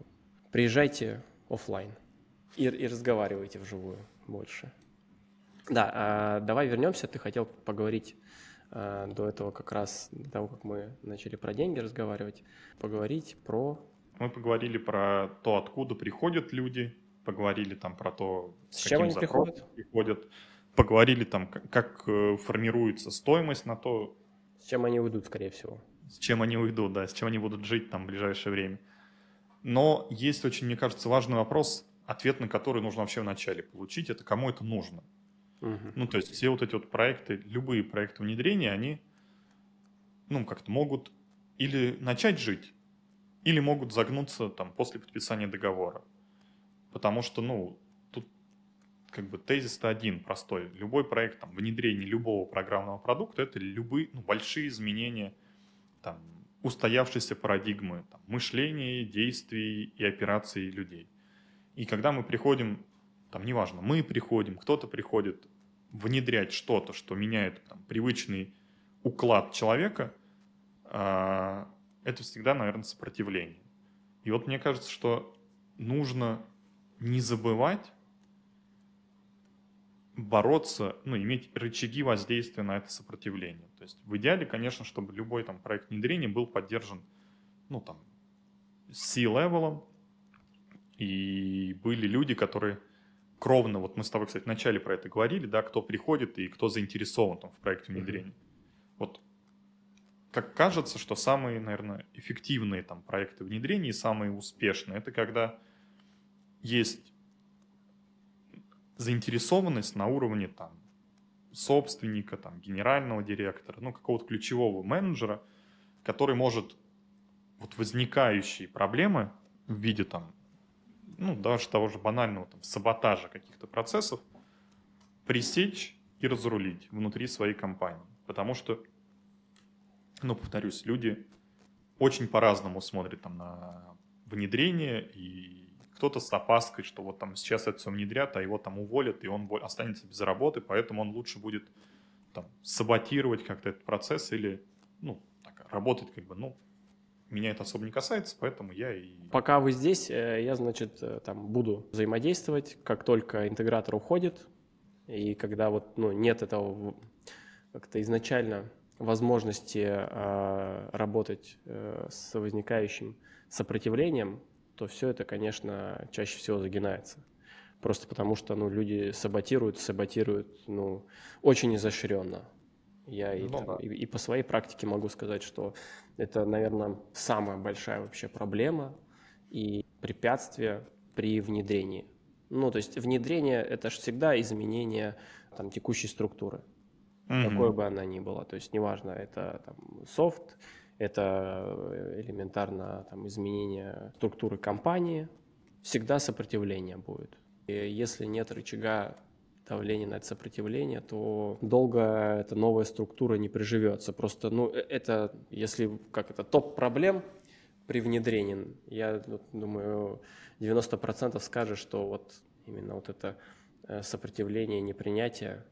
приезжайте офлайн и, и разговаривайте вживую больше. Да, а давай вернемся. Ты хотел поговорить а, до этого как раз, до того, как мы начали про деньги разговаривать, поговорить про мы поговорили про то, откуда приходят люди, поговорили там про то, с чем они приходят? приходят, поговорили там, как, как э, формируется стоимость на то. С чем они уйдут, скорее всего. С чем они уйдут, да, с чем они будут жить там в ближайшее время. Но есть очень, мне кажется, важный вопрос, ответ на который нужно вообще вначале получить, это кому это нужно. Угу. Ну, то есть все вот эти вот проекты, любые проекты внедрения, они, ну, как-то могут или начать жить, или могут загнуться там после подписания договора. Потому что, ну, тут как бы тезис-то один простой. Любой проект, там, внедрение любого программного продукта, это любые, ну, большие изменения, там, устоявшейся парадигмы, там, мышления, действий и операций людей. И когда мы приходим, там, неважно, мы приходим, кто-то приходит внедрять что-то, что меняет там, привычный уклад человека, а, это всегда, наверное, сопротивление. И вот мне кажется, что нужно не забывать бороться, ну, иметь рычаги воздействия на это сопротивление. То есть в идеале, конечно, чтобы любой там проект внедрения был поддержан, ну, там, C-level ом, и были люди, которые кровно, вот мы с тобой, кстати, вначале про это говорили, да, кто приходит и кто заинтересован там, в проекте внедрения. Mm-hmm. Как кажется, что самые, наверное, эффективные там проекты внедрения и самые успешные, это когда есть заинтересованность на уровне там собственника, там, генерального директора, ну, какого-то ключевого менеджера, который может вот возникающие проблемы в виде там, ну, даже того же банального там саботажа каких-то процессов пресечь и разрулить внутри своей компании. Потому что ну, повторюсь, люди очень по-разному смотрят там на внедрение, и кто-то с опаской, что вот там сейчас это все внедрят, а его там уволят, и он останется без работы, поэтому он лучше будет там саботировать как-то этот процесс или, ну, так, работать как бы, ну, меня это особо не касается, поэтому я и... Пока вы здесь, э, я, значит, э, там буду взаимодействовать, как только интегратор уходит, и когда вот, ну, нет этого как-то изначально возможности э, работать э, с возникающим сопротивлением, то все это, конечно, чаще всего загинается. Просто потому что ну, люди саботируют, саботируют ну, очень изощренно. Я и, ну, там, да. и, и по своей практике могу сказать, что это, наверное, самая большая вообще проблема и препятствие при внедрении. Ну, то есть внедрение – это же всегда изменение там, текущей структуры, mm-hmm. какой бы она ни была. То есть неважно, это там, софт, это элементарно там, изменение структуры компании, всегда сопротивление будет. И если нет рычага давления на это сопротивление, то долго эта новая структура не приживется. Просто, ну, э, это, если, как это, топ проблем при внедрении, я думаю, 90% скажет, что вот именно вот это э, сопротивление, непринятие,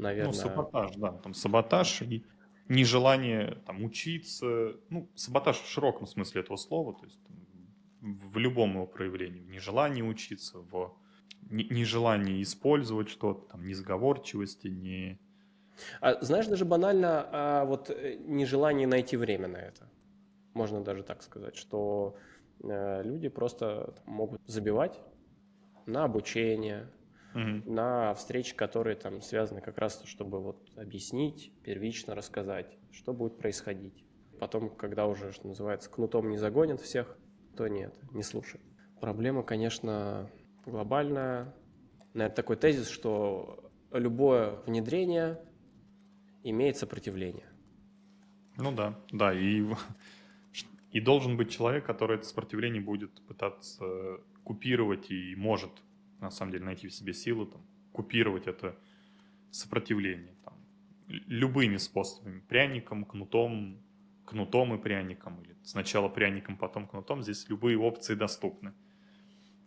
наверное... Ну, саботаж, да, там саботаж и нежелание там учиться, ну, саботаж в широком смысле этого слова, то есть в любом его проявлении, в нежелании учиться, в нежелании использовать что-то, там, несговорчивости, не... А знаешь, даже банально, а вот э, нежелание найти время на это. Можно даже так сказать, что э, люди просто могут забивать на обучение, угу. на встречи, которые там связаны как раз, чтобы вот объяснить, первично рассказать, что будет происходить. Потом, когда уже, что называется, кнутом не загонят всех, то нет, не слушай. Проблема, конечно, глобальная. Наверное, такой тезис, что любое внедрение имеет сопротивление. Ну да, да, и, [LAUGHS] и должен быть человек, который это сопротивление будет пытаться купировать и может, на самом деле, найти в себе силы, там, купировать это сопротивление там, любыми способами, пряником, кнутом, кнутом и пряником, или сначала пряником, потом кнутом, здесь любые опции доступны.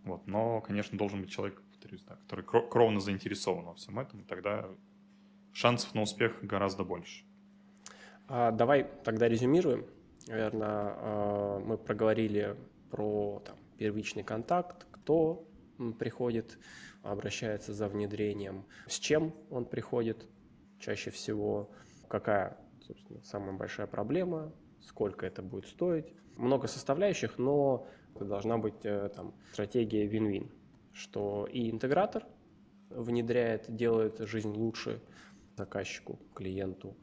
Вот, но, конечно, должен быть человек, повторюсь, да, который кровно заинтересован во всем этом, тогда шансов на успех гораздо больше. А, давай тогда резюмируем. Наверное, а, мы проговорили про там, первичный контакт, кто приходит, обращается за внедрением, с чем он приходит? Чаще всего, какая собственно, самая большая проблема, сколько это будет стоить. Много составляющих, но должна быть э, там, стратегия win-win, что и интегратор внедряет, делает жизнь лучше заказчику, клиенту,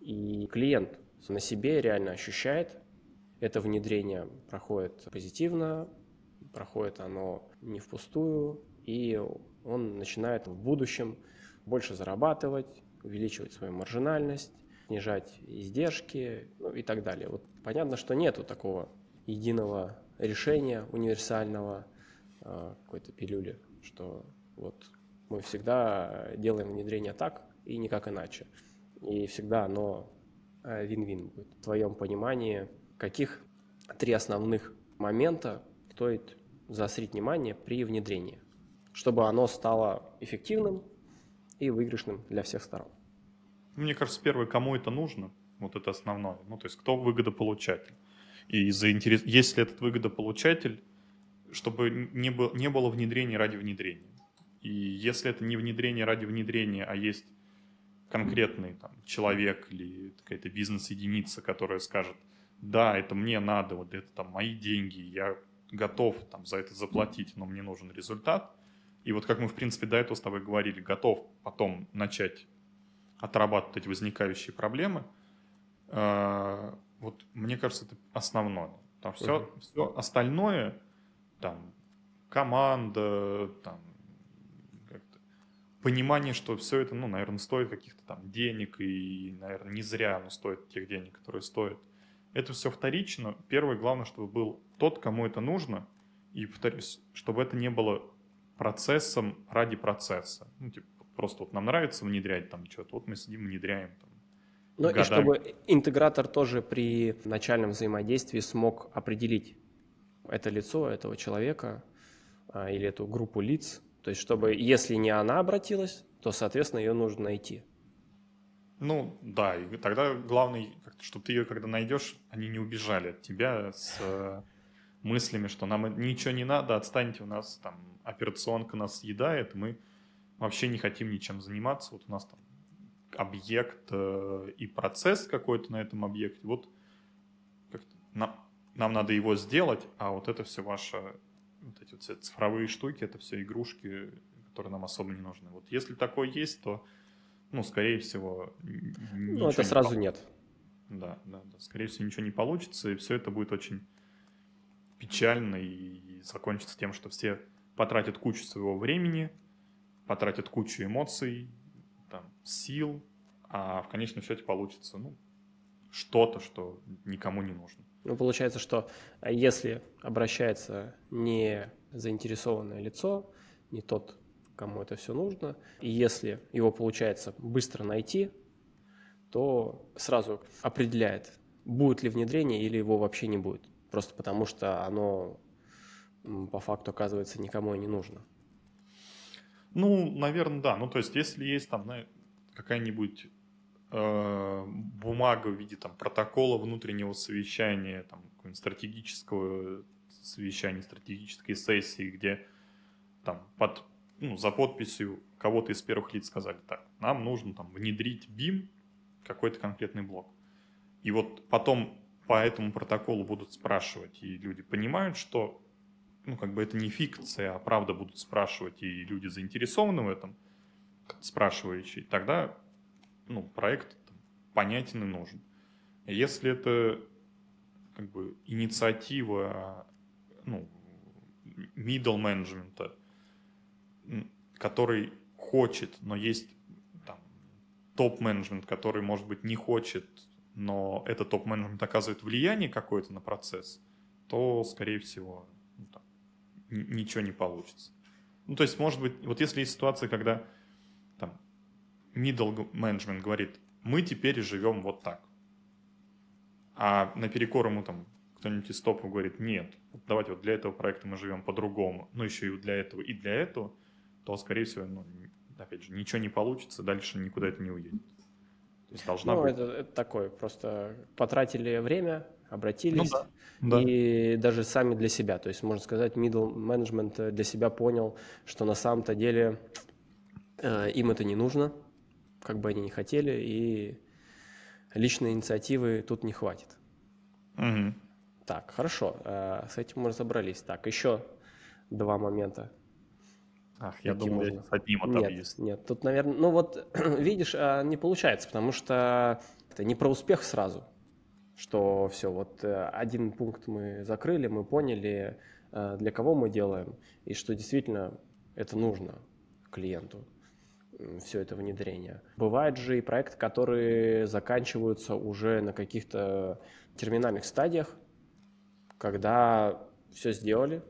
и клиент на себе реально ощущает, это внедрение проходит позитивно, проходит оно не впустую, и он начинает в будущем больше зарабатывать, увеличивать свою маржинальность, снижать издержки ну, и так далее. Вот понятно, что нету такого единого решения универсального э, какой-то пилюли, что вот мы всегда делаем внедрение так и никак иначе. И всегда оно э, вин-вин будет. В твоем понимании, каких три основных момента стоит заострить внимание при внедрении, чтобы оно стало эффективным и выигрышным для всех сторон? Мне кажется, первое, кому это нужно, вот это основное. Ну, то есть, кто выгодополучатель. И заинтерес... если этот выгодополучатель, чтобы не, было, не было внедрения ради внедрения. И если это не внедрение ради внедрения, а есть конкретный там, человек или какая-то бизнес-единица, которая скажет, да, это мне надо, вот это там мои деньги, я готов там за это заплатить, но мне нужен результат. И вот как мы, в принципе, до этого с тобой говорили, готов потом начать отрабатывать возникающие проблемы, э, вот мне кажется, это основное. Там все, все остальное, там команда, там понимание, что все это, ну, наверное, стоит каких-то там денег, и, наверное, не зря оно стоит тех денег, которые стоят. Это все вторично. Первое, главное, чтобы был тот, кому это нужно, и, повторюсь, чтобы это не было процессом ради процесса. Ну, типа, просто вот нам нравится внедрять там что-то, вот мы сидим, внедряем там. Ну и чтобы интегратор тоже при начальном взаимодействии смог определить это лицо этого человека а, или эту группу лиц, то есть чтобы, если не она обратилась, то, соответственно, ее нужно найти. Ну, да, и тогда главное, чтобы ты ее, когда найдешь, они не убежали от тебя с э, мыслями, что нам ничего не надо, отстаньте, у нас там операционка нас съедает, мы вообще не хотим ничем заниматься, вот у нас там объект э, и процесс какой-то на этом объекте, вот как-то на, нам надо его сделать, а вот это все ваши вот эти вот цифровые штуки, это все игрушки, которые нам особо не нужны. Вот если такое есть, то, ну, скорее всего, Ну, это сразу не нет. Да, да, да. Скорее всего, ничего не получится, и все это будет очень печально и закончится тем, что все потратят кучу своего времени, потратят кучу эмоций, там, сил, а в конечном счете получится, ну, что-то, что никому не нужно. Ну, получается, что а, если обращается не заинтересованное лицо, не тот, кому это все нужно, и если его получается быстро найти, то сразу определяет, будет ли внедрение или его вообще не будет. Просто потому что оно по факту оказывается никому и не нужно. Ну, наверное, да. Ну, то есть, если есть там какая-нибудь э, бумага в виде там протокола внутреннего совещания, там стратегического совещания, стратегической сессии, где там под, ну, за подписью кого-то из первых лиц сказали, так, нам нужно там внедрить BIM, какой-то конкретный блок. И вот потом по этому протоколу будут спрашивать, и люди понимают, что ну, как бы это не фикция, а правда будут спрашивать, и люди заинтересованы в этом, спрашивающие, тогда ну, проект понятен и нужен. Если это как бы инициатива ну, middle менеджмента, который хочет, но есть топ-менеджмент, который, может быть, не хочет, но этот топ-менеджмент оказывает влияние какое-то на процесс, то, скорее всего, ну, там, ничего не получится. Ну, то есть, может быть, вот если есть ситуация, когда там middle management говорит, мы теперь живем вот так, а наперекор ему там кто-нибудь из топов говорит, нет, давайте вот для этого проекта мы живем по-другому, ну еще и для этого, и для этого, то, скорее всего, ну, опять же, ничего не получится, дальше никуда это не уедет. То есть должна ну, быть... это, это такое, просто потратили время, обратились, ну, да, да. и даже сами для себя, то есть, можно сказать, middle management для себя понял, что на самом-то деле э, им это не нужно, как бы они ни хотели, и личной инициативы тут не хватит. Угу. Так, хорошо, э, с этим мы разобрались. Так, еще два момента. Ах, я думал, можно... я с одним отобьюсь. Нет, нет, тут, наверное, ну вот, [CLEARS THROAT] видишь, а, не получается, потому что это не про успех сразу, что все, вот э, один пункт мы закрыли, мы поняли, э, для кого мы делаем, и что действительно это нужно клиенту все это внедрение. Бывают же и проекты, которые заканчиваются уже на каких-то терминальных стадиях, когда все сделали,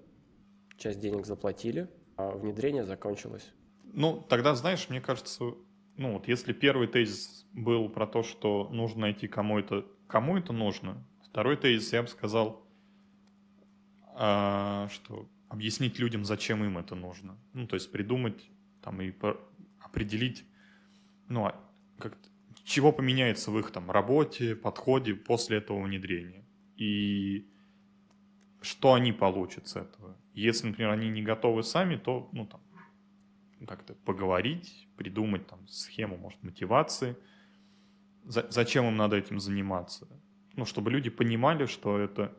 часть денег заплатили, внедрение закончилось. Ну, тогда, знаешь, мне кажется, ну вот если первый тезис был про то, что нужно найти кому это, кому это нужно, второй тезис я бы сказал, а, что объяснить людям, зачем им это нужно. Ну, то есть придумать там и определить, ну, а как чего поменяется в их там работе, подходе после этого внедрения. И что они получат с этого. Если, например, они не готовы сами, то, ну, там, как-то поговорить, придумать там схему, может, мотивации, за, зачем им надо этим заниматься. Ну, чтобы люди понимали, что это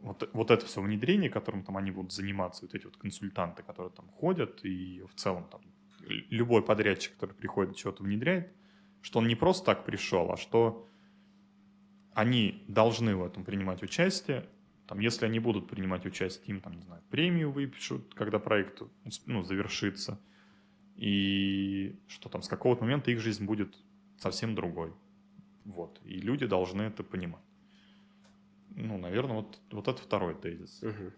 вот, вот это все внедрение, которым там они будут заниматься, вот эти вот консультанты, которые там ходят, и в целом там любой подрядчик, который приходит, что-то внедряет, что он не просто так пришел, а что они должны в этом принимать участие. Там, если они будут принимать участие, им там, не знаю, премию выпишут, когда проект ну, завершится. И что там с какого-то момента их жизнь будет совсем другой. Вот. И люди должны это понимать. Ну, наверное, вот, вот это второй тезис. Угу.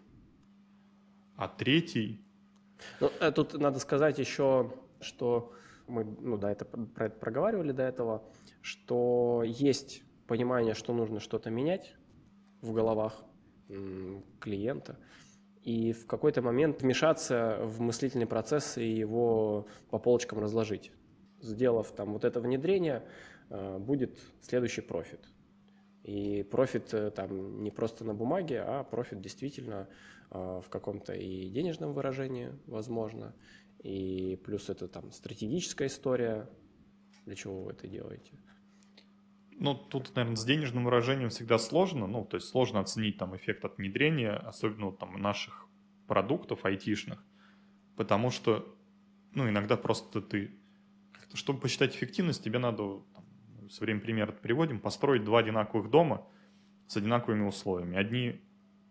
А третий ну, э, тут надо сказать еще, что мы ну, да, это, про это проговаривали до этого, что есть понимание, что нужно что-то менять в головах клиента, и в какой-то момент вмешаться в мыслительный процесс и его по полочкам разложить. Сделав там вот это внедрение, э, будет следующий профит. И профит э, там не просто на бумаге, а профит действительно а, в каком-то и денежном выражении, возможно, и плюс это там стратегическая история. Для чего вы это делаете? Ну, тут, наверное, с денежным выражением всегда сложно. Ну, то есть сложно оценить там эффект от внедрения, особенно там наших продуктов айтишных, потому что, ну, иногда просто ты, чтобы посчитать эффективность, тебе надо, там, со временем пример приводим, построить два одинаковых дома с одинаковыми условиями. Одни,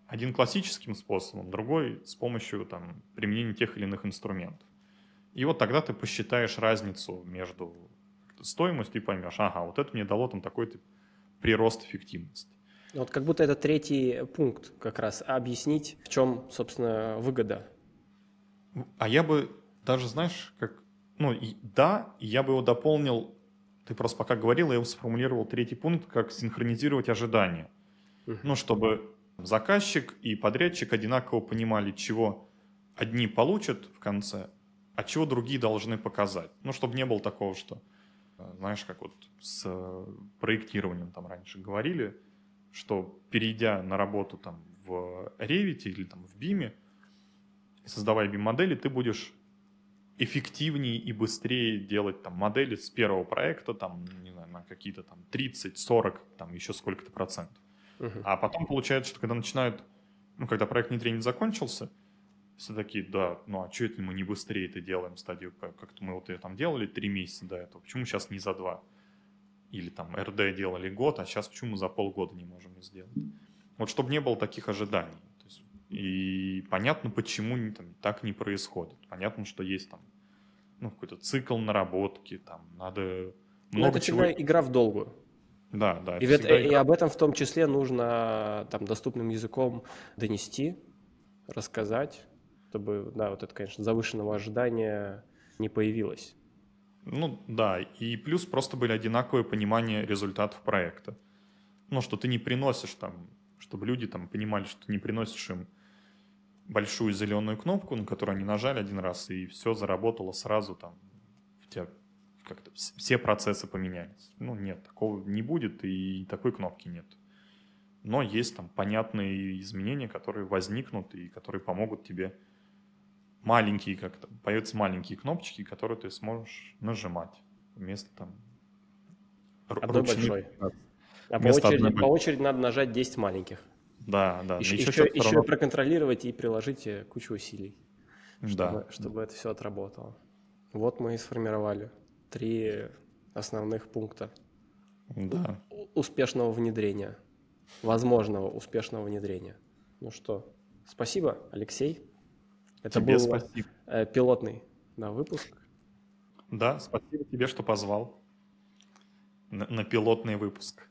один классическим способом, другой с помощью там, применения тех или иных инструментов. И вот тогда ты посчитаешь разницу между стоимостью и поймешь, ага, вот это мне дало там такой-то прирост эффективности. Вот как будто это третий пункт как раз, объяснить, в чем, собственно, выгода. А я бы даже, знаешь, как, ну, и, да, я бы его дополнил, ты просто пока говорил, я его сформулировал третий пункт, как синхронизировать ожидания. Uh-huh. Ну, чтобы заказчик и подрядчик одинаково понимали, чего одни получат в конце, а чего другие должны показать. Ну, чтобы не было такого, что, знаешь, как вот с проектированием там раньше говорили, что перейдя на работу там в Revit или там в BIM, создавая BIM-модели, ты будешь эффективнее и быстрее делать там модели с первого проекта, там, не знаю, на какие-то там 30, 40, там еще сколько-то процентов. Uh-huh. А потом получается, что когда начинают, ну, когда проект внедрения закончился, все такие, да, ну а что это мы не быстрее это делаем стадию Как-то мы вот ее там делали три месяца до этого, почему сейчас не за два? Или там РД делали год, а сейчас почему мы за полгода не можем сделать? Вот чтобы не было таких ожиданий. Есть, и понятно, почему там, так не происходит. Понятно, что есть там ну, какой-то цикл наработки, там надо много Но это чего... всегда игра в долгую. Да, да. И, это, и об этом в том числе нужно там доступным языком донести, рассказать, чтобы, да, вот это, конечно, завышенного ожидания не появилось. Ну да, и плюс просто были одинаковые понимания результатов проекта. Ну, что ты не приносишь там, чтобы люди там понимали, что ты не приносишь им большую зеленую кнопку, на которую они нажали один раз, и все заработало сразу там, в тебя как-то все процессы поменялись. Ну, нет, такого не будет, и такой кнопки нет. Но есть там понятные изменения, которые возникнут и которые помогут тебе маленькие, как то появятся маленькие кнопочки, которые ты сможешь нажимать вместо там одной большой. А по очереди, по очереди надо нажать 10 маленьких. Да, да. Еще, еще, еще, еще равно... проконтролировать и приложить кучу усилий, чтобы, да. чтобы это все отработало. Вот мы и сформировали три основных пункта да. успешного внедрения, возможного успешного внедрения. Ну что, спасибо, Алексей. Это тебе был спасибо. Э, пилотный да, выпуск. Да, спасибо тебе, что позвал на, на пилотный выпуск.